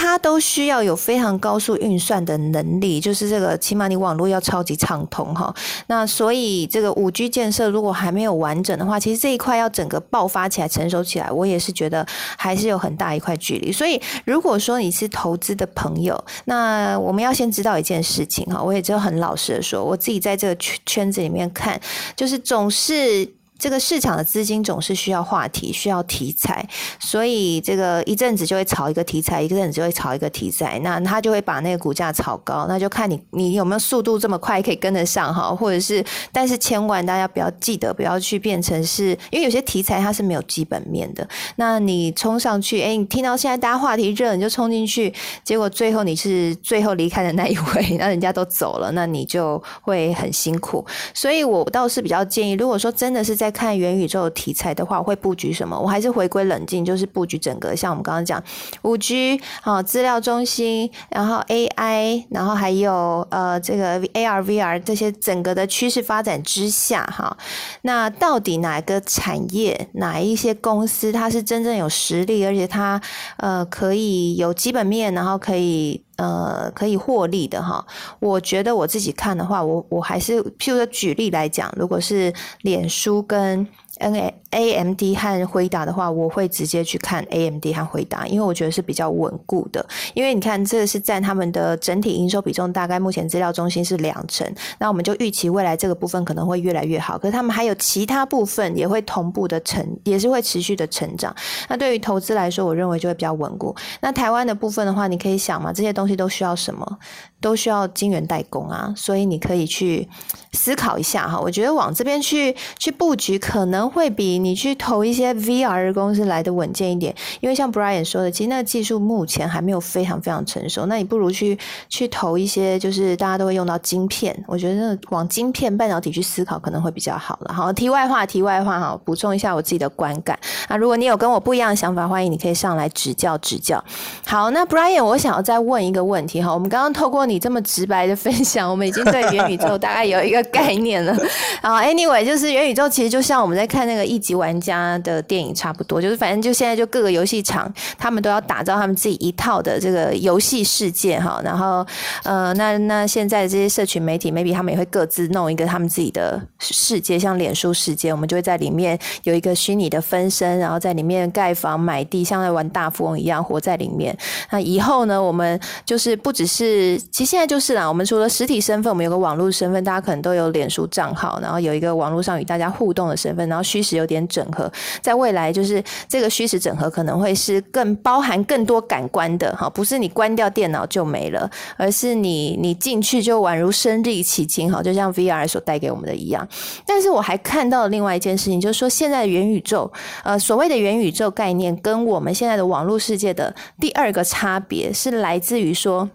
它都需要有非常高速运算的能力，就是这个起码你网络要超级畅通哈。那所以这个五 G 建设如果还没有完整的话，其实这一块要整个爆发起来、成熟起来，我也是觉得还是有很大一块距离。所以如果说你是投资的朋友，那我们要先知道一件事情哈，我也就很老实的说，我自己在这个圈圈子里面看，就是总是。这个市场的资金总是需要话题，需要题材，所以这个一阵子就会炒一个题材，一阵子就会炒一个题材，那他就会把那个股价炒高，那就看你你有没有速度这么快可以跟得上哈，或者是，但是千万大家不要记得不要去变成是，因为有些题材它是没有基本面的，那你冲上去，哎，你听到现在大家话题热，你就冲进去，结果最后你是最后离开的那一位，那人家都走了，那你就会很辛苦，所以我倒是比较建议，如果说真的是在看元宇宙题材的话，我会布局什么？我还是回归冷静，就是布局整个像我们刚刚讲五 G 啊，资料中心，然后 AI，然后还有呃这个 AR、VR 这些整个的趋势发展之下，哈，那到底哪个产业、哪一些公司它是真正有实力，而且它呃可以有基本面，然后可以。呃，可以获利的哈，我觉得我自己看的话，我我还是譬如说举例来讲，如果是脸书跟。N A A M D 和辉达的话，我会直接去看 A M D 和辉达，因为我觉得是比较稳固的。因为你看，这个是占他们的整体营收比重，大概目前资料中心是两成，那我们就预期未来这个部分可能会越来越好。可是他们还有其他部分也会同步的成，也是会持续的成长。那对于投资来说，我认为就会比较稳固。那台湾的部分的话，你可以想嘛，这些东西都需要什么？都需要晶圆代工啊，所以你可以去思考一下哈。我觉得往这边去去布局，可能会比你去投一些 VR 公司来的稳健一点。因为像 Brian 说的，其实那个技术目前还没有非常非常成熟。那你不如去去投一些，就是大家都会用到晶片。我觉得往晶片半导体去思考，可能会比较好了。好，题外话，题外话哈，补充一下我自己的观感。啊，如果你有跟我不一样的想法，欢迎你可以上来指教指教。好，那 Brian，我想要再问一个问题哈。我们刚刚透过你这么直白的分享，我们已经对元宇宙大概有一个概念了。然后，anyway，就是元宇宙其实就像我们在看那个一级玩家的电影差不多，就是反正就现在就各个游戏厂他们都要打造他们自己一套的这个游戏世界哈。然后，呃，那那现在这些社群媒体，maybe 他们也会各自弄一个他们自己的世界，像脸书世界，我们就会在里面有一个虚拟的分身，然后在里面盖房买地，像在玩大富翁一样活在里面。那以后呢，我们就是不只是，其实现在就是啦。我们除了实体身份，我们有个网络身份，大家可能都有脸书账号，然后有一个网络上与大家互动的身份，然后虚实有点整合。在未来，就是这个虚实整合可能会是更包含更多感官的哈，不是你关掉电脑就没了，而是你你进去就宛如身临其境哈，就像 VR 所带给我们的一样。但是我还看到了另外一件事情，就是说现在的元宇宙，呃，所谓的元宇宙概念，跟我们现在的网络世界的第二个差别是来自于说。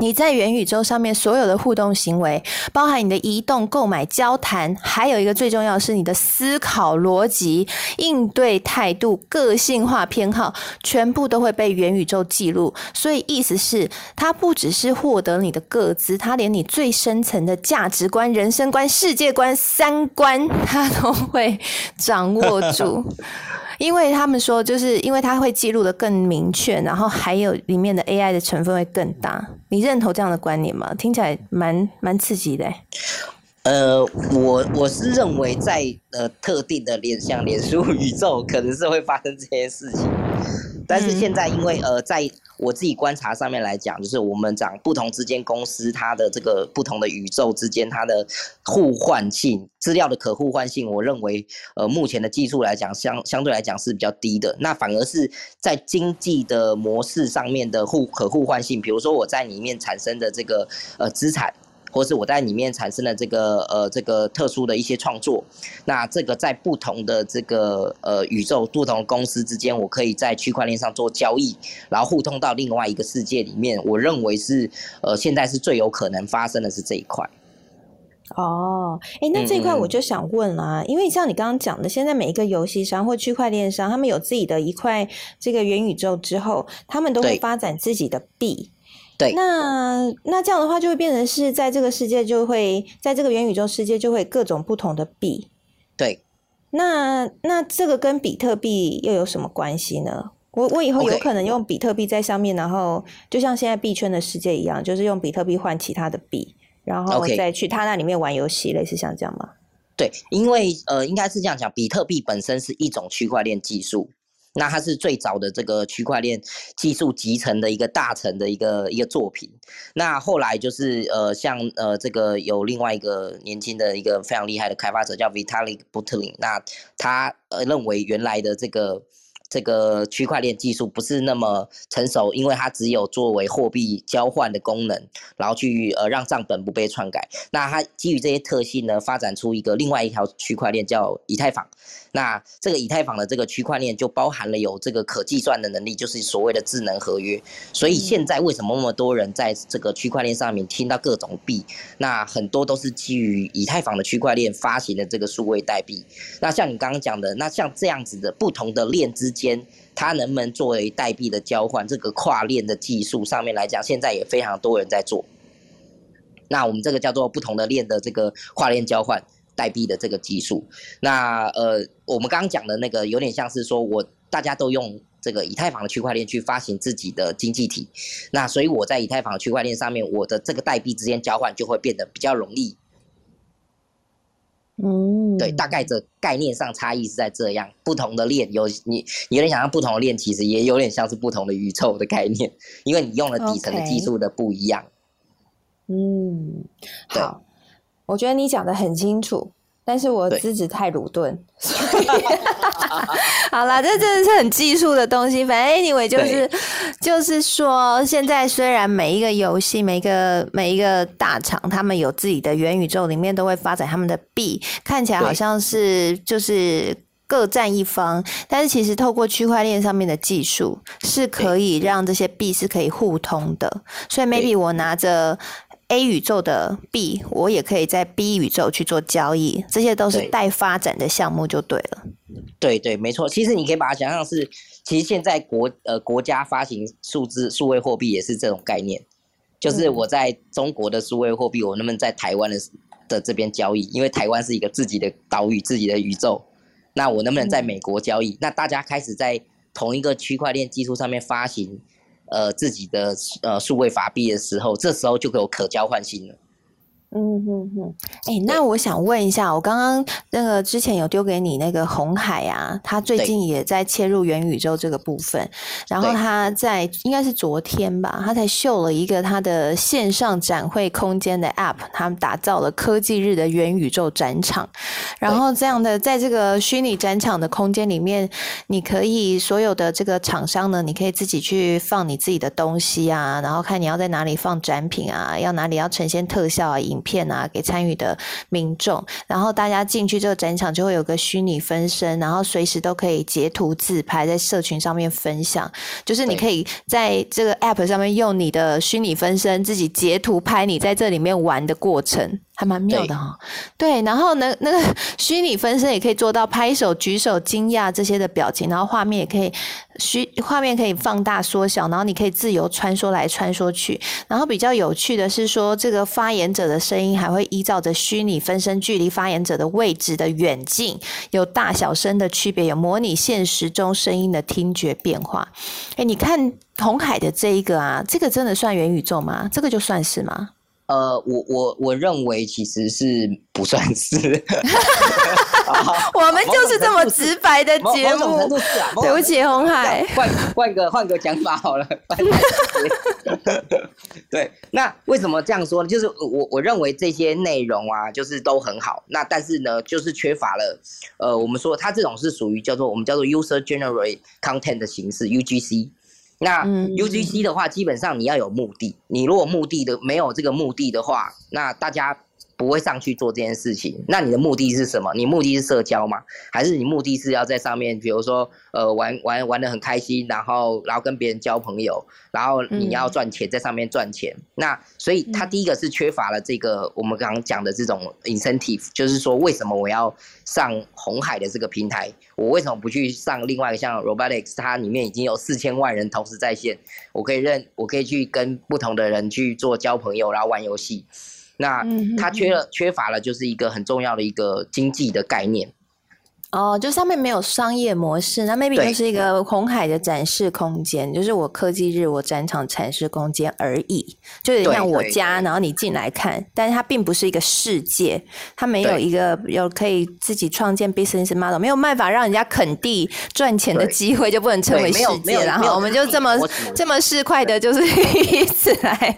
你在元宇宙上面所有的互动行为，包含你的移动、购买、交谈，还有一个最重要是你的思考逻辑、应对态度、个性化偏好，全部都会被元宇宙记录。所以意思是，它不只是获得你的个资，它连你最深层的价值观、人生观、世界观、三观，它都会掌握住。因为他们说，就是因为它会记录的更明确，然后还有里面的 AI 的成分会更大。你认同这样的观念吗？听起来蛮蛮刺激的。呃，我我是认为在呃特定的脸像脸书宇宙，可能是会发生这些事情。但是现在，因为呃，在我自己观察上面来讲，就是我们讲不同之间公司它的这个不同的宇宙之间它的互换性、资料的可互换性，我认为呃目前的技术来讲相相对来讲是比较低的。那反而是在经济的模式上面的互可互换性，比如说我在里面产生的这个呃资产。或是我在里面产生了这个呃这个特殊的一些创作，那这个在不同的这个呃宇宙不同公司之间，我可以在区块链上做交易，然后互通到另外一个世界里面。我认为是呃现在是最有可能发生的是这一块。哦，哎，那这一块我就想问啦，因为像你刚刚讲的，现在每一个游戏商或区块链商，他们有自己的一块这个元宇宙之后，他们都会发展自己的币。那那这样的话，就会变成是在这个世界，就会在这个元宇宙世界，就会各种不同的币。对，那那这个跟比特币又有什么关系呢？我我以后有可能用比特币在上面，然后就像现在币圈的世界一样，就是用比特币换其他的币，然后再去他那里面玩游戏，类似像这样吗？对，因为呃，应该是这样讲，比特币本身是一种区块链技术。那它是最早的这个区块链技术集成的一个大成的一个一个作品。那后来就是呃，像呃这个有另外一个年轻的一个非常厉害的开发者叫 Vitalik Buterin，那他呃认为原来的这个。这个区块链技术不是那么成熟，因为它只有作为货币交换的功能，然后去呃让账本不被篡改。那它基于这些特性呢，发展出一个另外一条区块链叫以太坊。那这个以太坊的这个区块链就包含了有这个可计算的能力，就是所谓的智能合约。所以现在为什么那么多人在这个区块链上面听到各种币？那很多都是基于以太坊的区块链发行的这个数位代币。那像你刚刚讲的，那像这样子的不同的链之间。间，它能不能作为代币的交换？这个跨链的技术上面来讲，现在也非常多人在做。那我们这个叫做不同的链的这个跨链交换代币的这个技术。那呃，我们刚刚讲的那个有点像是说，我大家都用这个以太坊的区块链去发行自己的经济体。那所以我在以太坊区块链上面，我的这个代币之间交换就会变得比较容易。嗯，对，大概这概念上差异是在这样，不同的链有你，你有点想象不同的链，其实也有点像是不同的宇宙的概念，因为你用了底层的技术的不一样。嗯，好，我觉得你讲的很清楚。但是我资质太鲁钝。好了，这真的是很技术的东西。反正 anyway 就是就是说，现在虽然每一个游戏、每一个每一个大厂，他们有自己的元宇宙，里面都会发展他们的币，看起来好像是就是各占一方。但是其实透过区块链上面的技术，是可以让这些币是可以互通的。所以 maybe 我拿着。A 宇宙的币，我也可以在 B 宇宙去做交易，这些都是待发展的项目，就对了。对对，没错。其实你可以把它想象是，其实现在国呃国家发行数字数位货币也是这种概念，就是我在中国的数位货币，我能不能在台湾的的这边交易？因为台湾是一个自己的岛屿、自己的宇宙，那我能不能在美国交易？那大家开始在同一个区块链技术上面发行。呃，自己的呃数位法币的时候，这时候就有可交换性了。嗯嗯嗯，哎，那我想问一下，我刚刚那个之前有丢给你那个红海啊，他最近也在切入元宇宙这个部分，然后他在应该是昨天吧，他才秀了一个他的线上展会空间的 App，他们打造了科技日的元宇宙展场，然后这样的在这个虚拟展场的空间里面，你可以所有的这个厂商呢，你可以自己去放你自己的东西啊，然后看你要在哪里放展品啊，要哪里要呈现特效啊，影。片啊，给参与的民众，然后大家进去这个展场就会有个虚拟分身，然后随时都可以截图自拍，在社群上面分享。就是你可以在这个 App 上面用你的虚拟分身自己截图拍你在这里面玩的过程。还蛮妙的哈，对，然后呢，那个虚拟分身也可以做到拍手、举手、惊讶这些的表情，然后画面也可以虚画面可以放大、缩小，然后你可以自由穿梭来穿梭去。然后比较有趣的是说，这个发言者的声音还会依照着虚拟分身距离发言者的位置的远近，有大小声的区别，有模拟现实中声音的听觉变化。哎，你看红海的这一个啊，这个真的算元宇宙吗？这个就算是吗？呃，我我我认为其实是不算是，我们就是这么直白的节目。对不起，红海，换换个换个讲法好了。对，那为什么这样说呢？就是我我认为这些内容啊，就是都很好。那但是呢，就是缺乏了，呃，我们说它这种是属于叫做我们叫做 user generate content 的形式 UGC。那 UGC 的话，基本上你要有目的。你如果目的的没有这个目的的话，那大家。不会上去做这件事情，那你的目的是什么？你目的是社交吗？还是你目的是要在上面，比如说，呃，玩玩玩的很开心，然后然后跟别人交朋友，然后你要赚钱，在上面赚钱。那所以他第一个是缺乏了这个我们刚刚讲的这种 incentive，就是说为什么我要上红海的这个平台？我为什么不去上另外一个像 Robotics？它里面已经有四千万人同时在线，我可以认，我可以去跟不同的人去做交朋友，然后玩游戏。那它缺了缺乏了，就是一个很重要的一个经济的概念。哦，就上面没有商业模式，那 maybe 就是一个红海的展示空间，就是我科技日我展场展示空间而已，就是像我家，然后你进来看，但是它并不是一个世界，它没有一个有可以自己创建 business model，没有办法让人家肯地赚钱的机会，就不能称为世界。然后我们就这么这么市侩的，就是 以此来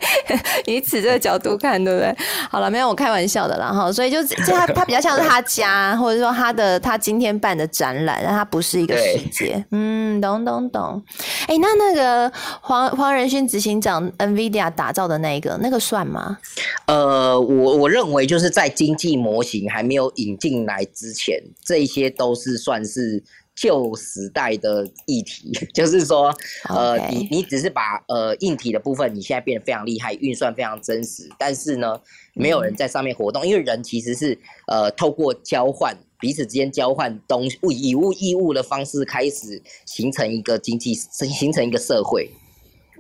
以此这个角度看，对不对？好了，没有我开玩笑的啦哈，所以就这他他比较像是他家，或者说他的他今天。天办的展览，但它不是一个世界。嗯，懂懂懂。哎，那那个黄黄仁勋执行长，NVIDIA 打造的那个，那个算吗？呃，我我认为就是在经济模型还没有引进来之前，这些都是算是旧时代的议题。就是说，呃，你你只是把呃硬体的部分，你现在变得非常厉害，运算非常真实，但是呢，没有人在上面活动，因为人其实是呃透过交换。彼此之间交换东物以物易物的方式，开始形成一个经济，形成一个社会。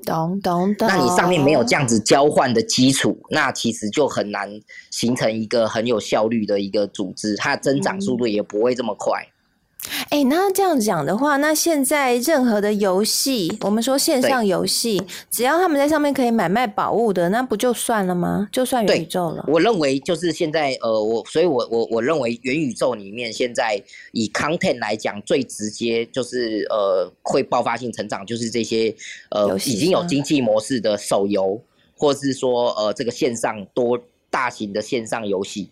懂懂懂。那你上面没有这样子交换的基础，那其实就很难形成一个很有效率的一个组织，它的增长速度也不会这么快。哎，那这样讲的话，那现在任何的游戏，我们说线上游戏，只要他们在上面可以买卖宝物的，那不就算了吗？就算元宇宙了。我认为就是现在，呃，我所以，我我我认为元宇宙里面现在以 content 来讲，最直接就是呃会爆发性成长，就是这些呃已经有经济模式的手游，或是说呃这个线上多大型的线上游戏。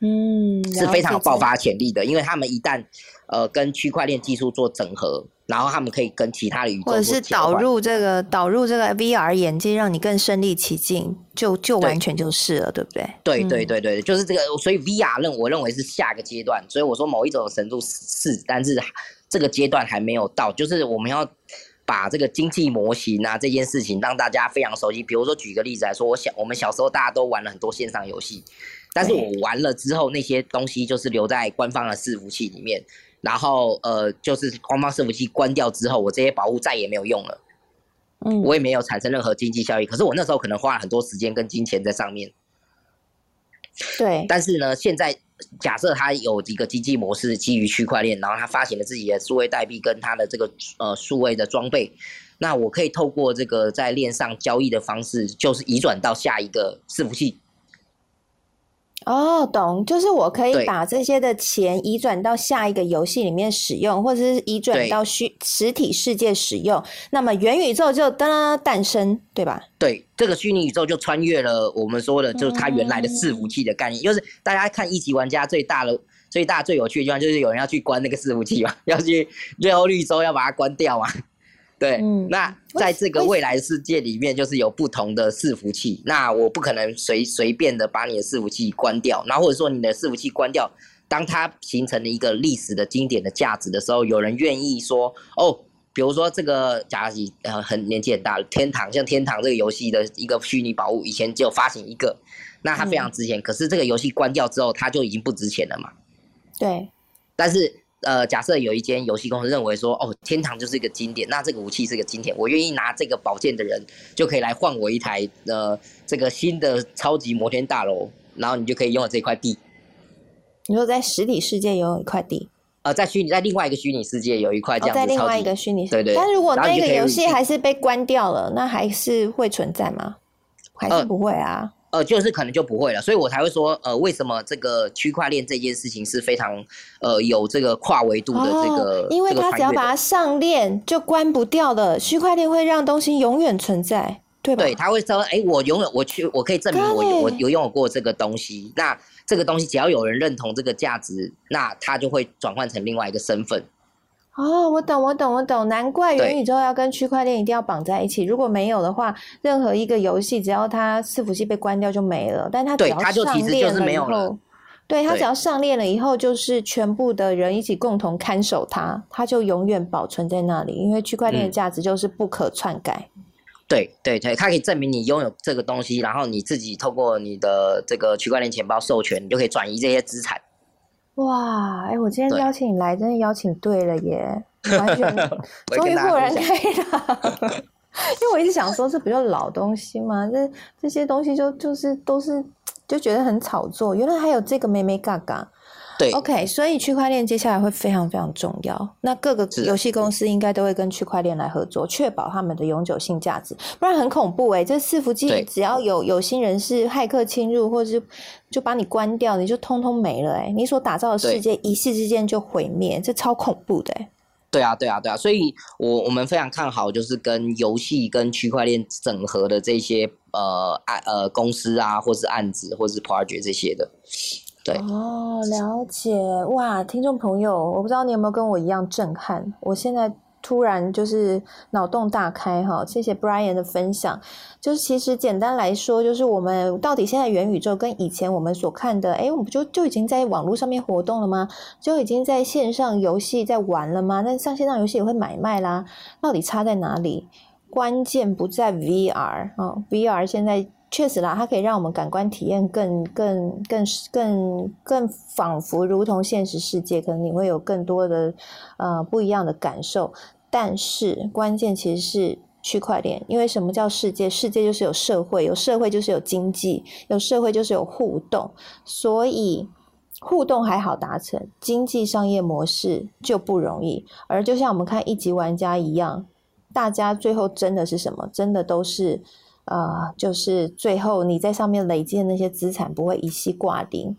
嗯，是非常有爆发潜力的，因为他们一旦呃跟区块链技术做整合，然后他们可以跟其他的宇宙或者是导入这个导入这个 VR 眼镜，让你更身临其境，就就完全就是了，对不对？对对对对，就是这个，所以 VR 认我认为是下个阶段，所以我说某一种程度是，但是这个阶段还没有到，就是我们要把这个经济模型啊这件事情让大家非常熟悉。比如说举个例子来说，我小我们小时候大家都玩了很多线上游戏。但是我玩了之后，那些东西就是留在官方的伺服器里面，然后呃，就是官方伺服器关掉之后，我这些宝物再也没有用了，嗯，我也没有产生任何经济效益。可是我那时候可能花了很多时间跟金钱在上面，对。但是呢，现在假设它有一个经济模式基于区块链，然后它发行了自己的数位代币跟它的这个呃数位的装备，那我可以透过这个在链上交易的方式，就是移转到下一个伺服器。哦，懂，就是我可以把这些的钱移转到下一个游戏里面使用，或者是移转到虚实体世界使用，那么元宇宙就噔诞生，对吧？对，这个虚拟宇宙就穿越了我们说的，就是它原来的伺服器的概念，就是大家看一级玩家最大的、最大、最有趣的地方，就是有人要去关那个伺服器嘛，要去最后绿洲要把它关掉嘛。对，嗯那在这个未来世界里面，就是有不同的伺服器。那我不可能随随便的把你的伺服器关掉，然后或者说你的伺服器关掉，当它形成了一个历史的经典的价值的时候，有人愿意说，哦，比如说这个假设呃很年纪很大，天堂像天堂这个游戏的一个虚拟宝物，以前只有发行一个，那它非常值钱，可是这个游戏关掉之后，它就已经不值钱了嘛？对，但是。呃，假设有一间游戏公司认为说，哦，天堂就是一个经典，那这个武器是一个经典，我愿意拿这个宝剑的人就可以来换我一台呃这个新的超级摩天大楼，然后你就可以拥有这块地。你说在实体世界拥有一块地？呃，在虚拟在另外一个虚拟世界有一块这样子在另外一个虚拟世界，对对。但如果那个游戏还是被关掉了，那还是会存在吗？还是不会啊？呃，就是可能就不会了，所以我才会说，呃，为什么这个区块链这件事情是非常，呃，有这个跨维度的这个，因为它只要把它上链就关不掉的，区块链会让东西永远存在，对吧？对，他会说，哎，我永远我去，我可以证明我我有拥有过这个东西，那这个东西只要有人认同这个价值，那它就会转换成另外一个身份。哦，我懂，我懂，我懂，难怪元宇宙要跟区块链一定要绑在一起。如果没有的话，任何一个游戏只要它伺服器被关掉就没了。但它只要上链了以后，对它只要上链了以后，就是全部的人一起共同看守它，它就永远保存在那里。因为区块链的价值就是不可篡改。对对对，它可以证明你拥有这个东西，然后你自己透过你的这个区块链钱包授权，你就可以转移这些资产。哇，哎，我今天邀请你来，真的邀请对了耶，完全 终于豁然开朗。因为我一直想说，这不就老东西吗？这这些东西就就是都是就觉得很炒作，原来还有这个妹妹嘎嘎。对，OK，所以区块链接下来会非常非常重要。那各个游戏公司应该都会跟区块链来合作，确保他们的永久性价值，不然很恐怖哎。这伺服器只要有有心人士、骇客侵入，或者是就把你关掉，你就通通没了哎。你所打造的世界一夕之间就毁灭，这超恐怖的哎。对啊，对啊，对啊，所以我我们非常看好，就是跟游戏跟区块链整合的这些呃案呃公司啊，或是案子，或是 project 这些的。哦，了解哇，听众朋友，我不知道你有没有跟我一样震撼。我现在突然就是脑洞大开哈，谢谢 Brian 的分享。就是其实简单来说，就是我们到底现在元宇宙跟以前我们所看的，哎，我们不就就已经在网络上面活动了吗？就已经在线上游戏在玩了吗？那上线上游戏也会买卖啦，到底差在哪里？关键不在 VR 哦，VR 现在。确实啦，它可以让我们感官体验更、更、更、更、更仿佛如同现实世界，可能你会有更多的呃不一样的感受。但是关键其实是区块链，因为什么叫世界？世界就是有社会，有社会就是有经济，有社会就是有互动。所以互动还好达成，经济商业模式就不容易。而就像我们看一级玩家一样，大家最后争的是什么？真的都是。呃，就是最后你在上面累积的那些资产不会一夕挂零，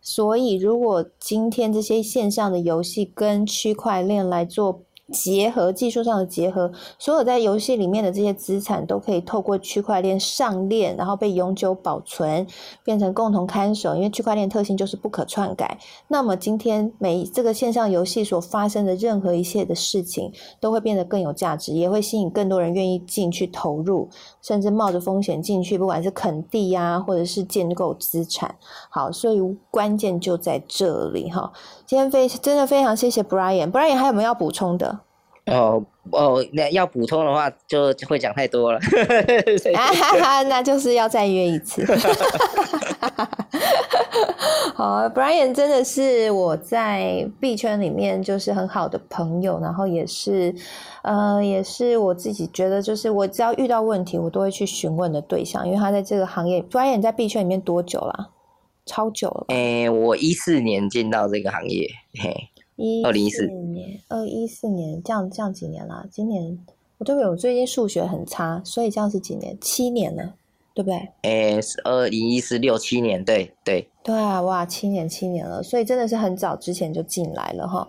所以如果今天这些线上的游戏跟区块链来做结合技术上的结合，所有在游戏里面的这些资产都可以透过区块链上链，然后被永久保存，变成共同看守。因为区块链特性就是不可篡改。那么今天每这个线上游戏所发生的任何一切的事情，都会变得更有价值，也会吸引更多人愿意进去投入，甚至冒着风险进去，不管是垦地呀，或者是建构资产。好，所以关键就在这里哈。今天非真的非常谢谢 Brian，Brian 还有没有要补充的？哦哦，那要补充的话就会讲太多了，那就是要再约一次。好，Brian 真的是我在币圈里面就是很好的朋友，然后也是呃，也是我自己觉得就是我只要遇到问题，我都会去询问的对象，因为他在这个行业，Brian 在币圈里面多久了？超久了。诶，我一四年进到这个行业，嘿。二零一四年，二一四年，这样这样几年啦？今年我对不对？我最近数学很差，所以这样是几年？七年了，对不对？诶，是二零一四六七年，对对对啊！哇，七年七年了，所以真的是很早之前就进来了哈。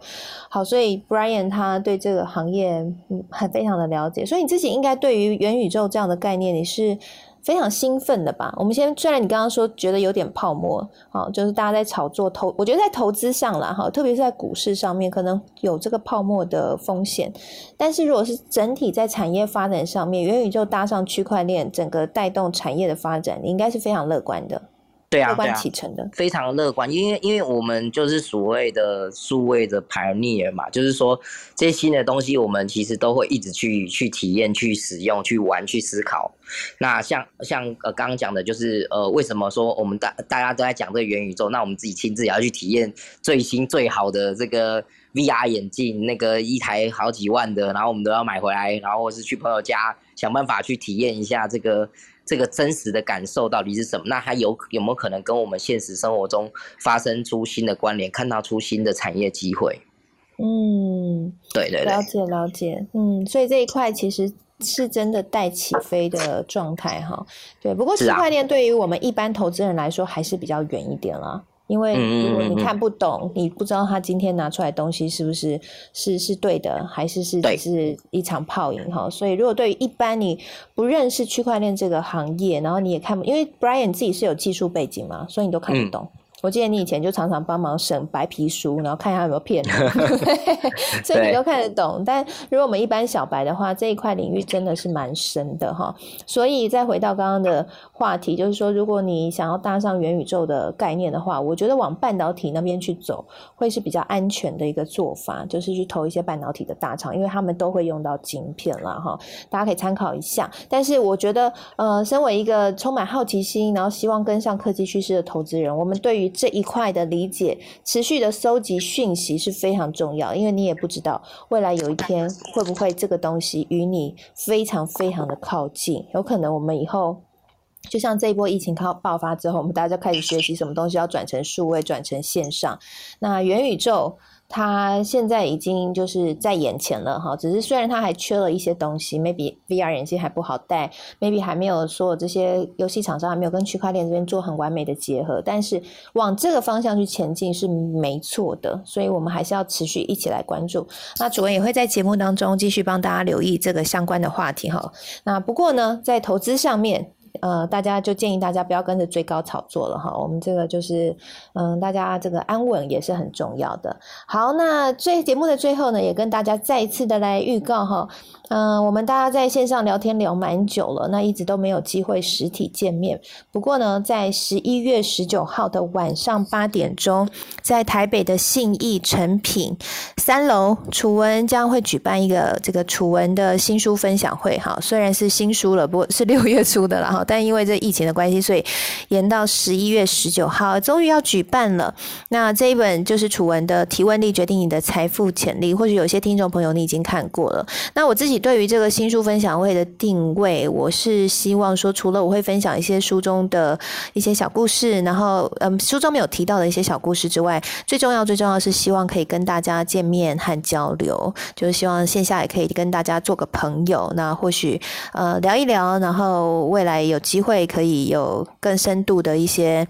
好，所以 Brian 他对这个行业嗯很非常的了解，所以你自己应该对于元宇宙这样的概念，你是。非常兴奋的吧？我们先，虽然你刚刚说觉得有点泡沫，好，就是大家在炒作投，我觉得在投资上了哈，特别是在股市上面，可能有这个泡沫的风险。但是如果是整体在产业发展上面，元宇宙搭上区块链，整个带动产业的发展，你应该是非常乐观的。对啊，乐观启程的，非常乐观，因为因为我们就是所谓的数位的 pioneer 嘛，就是说这些新的东西，我们其实都会一直去去体验、去使用、去玩、去思考。那像像呃刚刚讲的，就是呃为什么说我们大大家都在讲这个元宇宙，那我们自己亲自也要去体验最新最好的这个 VR 眼镜，那个一台好几万的，然后我们都要买回来，然后或是去朋友家想办法去体验一下这个。这个真实的感受到底是什么？那它有有没有可能跟我们现实生活中发生出新的关联，看到出新的产业机会？嗯，对对对，了解了解。嗯，所以这一块其实是真的待起飞的状态哈。对，不过区块链对于我们一般投资人来说还是比较远一点啦。因为如果你看不懂，你不知道他今天拿出来东西是不是是是对的，还是是只是一场泡影哈。所以如果对于一般你不认识区块链这个行业，然后你也看不，因为 Brian 自己是有技术背景嘛，所以你都看不懂。我记得你以前就常常帮忙审白皮书，然后看一下有没有骗人，所以你都看得懂。但如果我们一般小白的话，这一块领域真的是蛮深的哈。所以再回到刚刚的话题，就是说，如果你想要搭上元宇宙的概念的话，我觉得往半导体那边去走会是比较安全的一个做法，就是去投一些半导体的大厂，因为他们都会用到晶片了哈。大家可以参考一下。但是我觉得，呃，身为一个充满好奇心，然后希望跟上科技趋势的投资人，我们对于这一块的理解，持续的收集讯息是非常重要，因为你也不知道未来有一天会不会这个东西与你非常非常的靠近，有可能我们以后就像这一波疫情靠爆发之后，我们大家就开始学习什么东西要转成数位，转成线上，那元宇宙。它现在已经就是在眼前了哈，只是虽然它还缺了一些东西，maybe VR 眼镜还不好戴，maybe 还没有说这些游戏厂商还没有跟区块链这边做很完美的结合，但是往这个方向去前进是没错的，所以我们还是要持续一起来关注。那主任也会在节目当中继续帮大家留意这个相关的话题哈。那不过呢，在投资上面。呃，大家就建议大家不要跟着追高炒作了哈。我们这个就是，嗯，大家这个安稳也是很重要的。好，那最节目的最后呢，也跟大家再一次的来预告哈。嗯，我们大家在线上聊天聊蛮久了，那一直都没有机会实体见面。不过呢，在十一月十九号的晚上八点钟，在台北的信义诚品三楼，楚文将会举办一个这个楚文的新书分享会。哈，虽然是新书了，不过是六月初的了哈但因为这疫情的关系，所以延到十一月十九号，终于要举办了。那这一本就是楚文的《提问力决定你的财富潜力》，或许有些听众朋友你已经看过了。那我自己。对于这个新书分享会的定位，我是希望说，除了我会分享一些书中的一些小故事，然后嗯，书中没有提到的一些小故事之外，最重要最重要是希望可以跟大家见面和交流，就是希望线下也可以跟大家做个朋友，那或许呃聊一聊，然后未来有机会可以有更深度的一些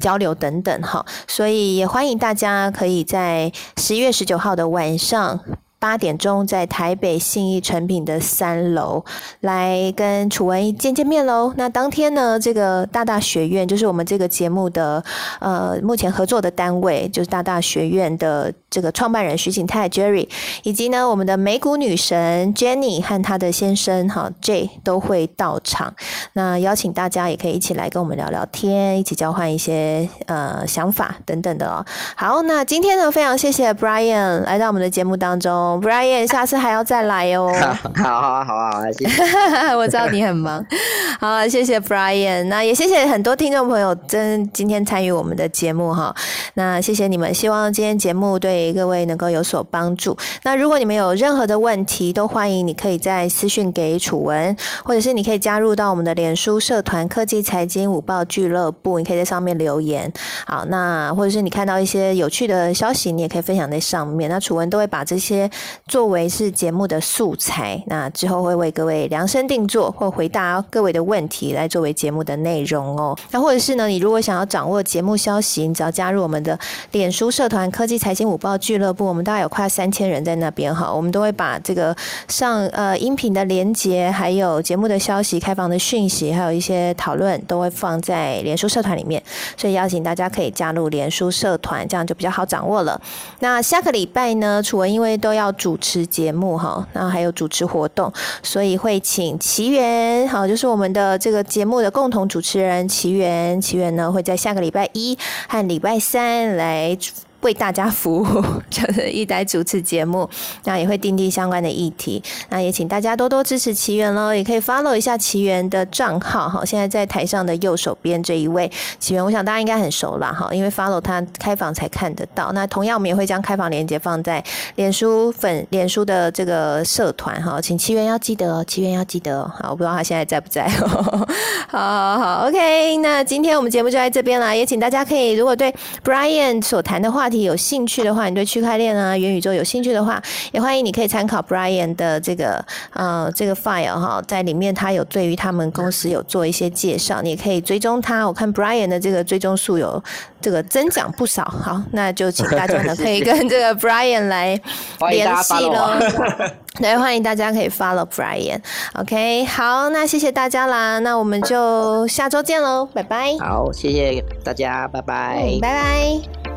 交流等等哈，所以也欢迎大家可以在十一月十九号的晚上。八点钟在台北信义成品的三楼来跟楚文一见见面喽。那当天呢，这个大大学院就是我们这个节目的呃目前合作的单位，就是大大学院的这个创办人徐景泰 Jerry，以及呢我们的美股女神 Jenny 和她的先生哈 J 都会到场。那邀请大家也可以一起来跟我们聊聊天，一起交换一些呃想法等等的哦。好，那今天呢非常谢谢 Brian 来到我们的节目当中。Brian，下次还要再来哦。好好好啊，谢谢。我知道你很忙。好，谢谢 Brian。那也谢谢很多听众朋友，真今天参与我们的节目哈。那谢谢你们，希望今天节目对各位能够有所帮助。那如果你们有任何的问题，都欢迎你可以在私讯给楚文，或者是你可以加入到我们的脸书社团“科技财经午报俱乐部”，你可以在上面留言。好，那或者是你看到一些有趣的消息，你也可以分享在上面。那楚文都会把这些。作为是节目的素材，那之后会为各位量身定做或回答各位的问题，来作为节目的内容哦。那或者是呢，你如果想要掌握节目消息，你只要加入我们的脸书社团“科技财经五报俱乐部”，我们大概有快三千人在那边哈。我们都会把这个上呃音频的连接，还有节目的消息、开房的讯息，还有一些讨论，都会放在脸书社团里面。所以邀请大家可以加入脸书社团，这样就比较好掌握了。那下个礼拜呢，楚文因为都要。主持节目哈，那还有主持活动，所以会请奇缘，好，就是我们的这个节目的共同主持人奇缘，奇缘呢会在下个礼拜一和礼拜三来。为大家服务，就是一代主持节目，那也会订定相关的议题。那也请大家多多支持奇缘喽，也可以 follow 一下奇缘的账号哈。现在在台上的右手边这一位奇缘，我想大家应该很熟了哈，因为 follow 他开房才看得到。那同样我们也会将开房链接放在脸书粉脸书的这个社团哈，请奇缘要记得，奇缘要记得。好，我不知道他现在在不在。好好好，OK。那今天我们节目就在这边了，也请大家可以如果对 Brian 所谈的话。话题有兴趣的话，你对区块链啊、元宇宙有兴趣的话，也欢迎你可以参考 Brian 的这个呃这个 file 哈，在里面他有对于他们公司有做一些介绍，你也可以追踪他。我看 Brian 的这个追踪数有这个增长不少。好，那就请大家呢可以跟这个 Brian 来联系喽。来，欢迎大家可以 follow Brian。OK，好，那谢谢大家啦，那我们就下周见喽，拜拜。好，谢谢大家，拜拜，拜拜。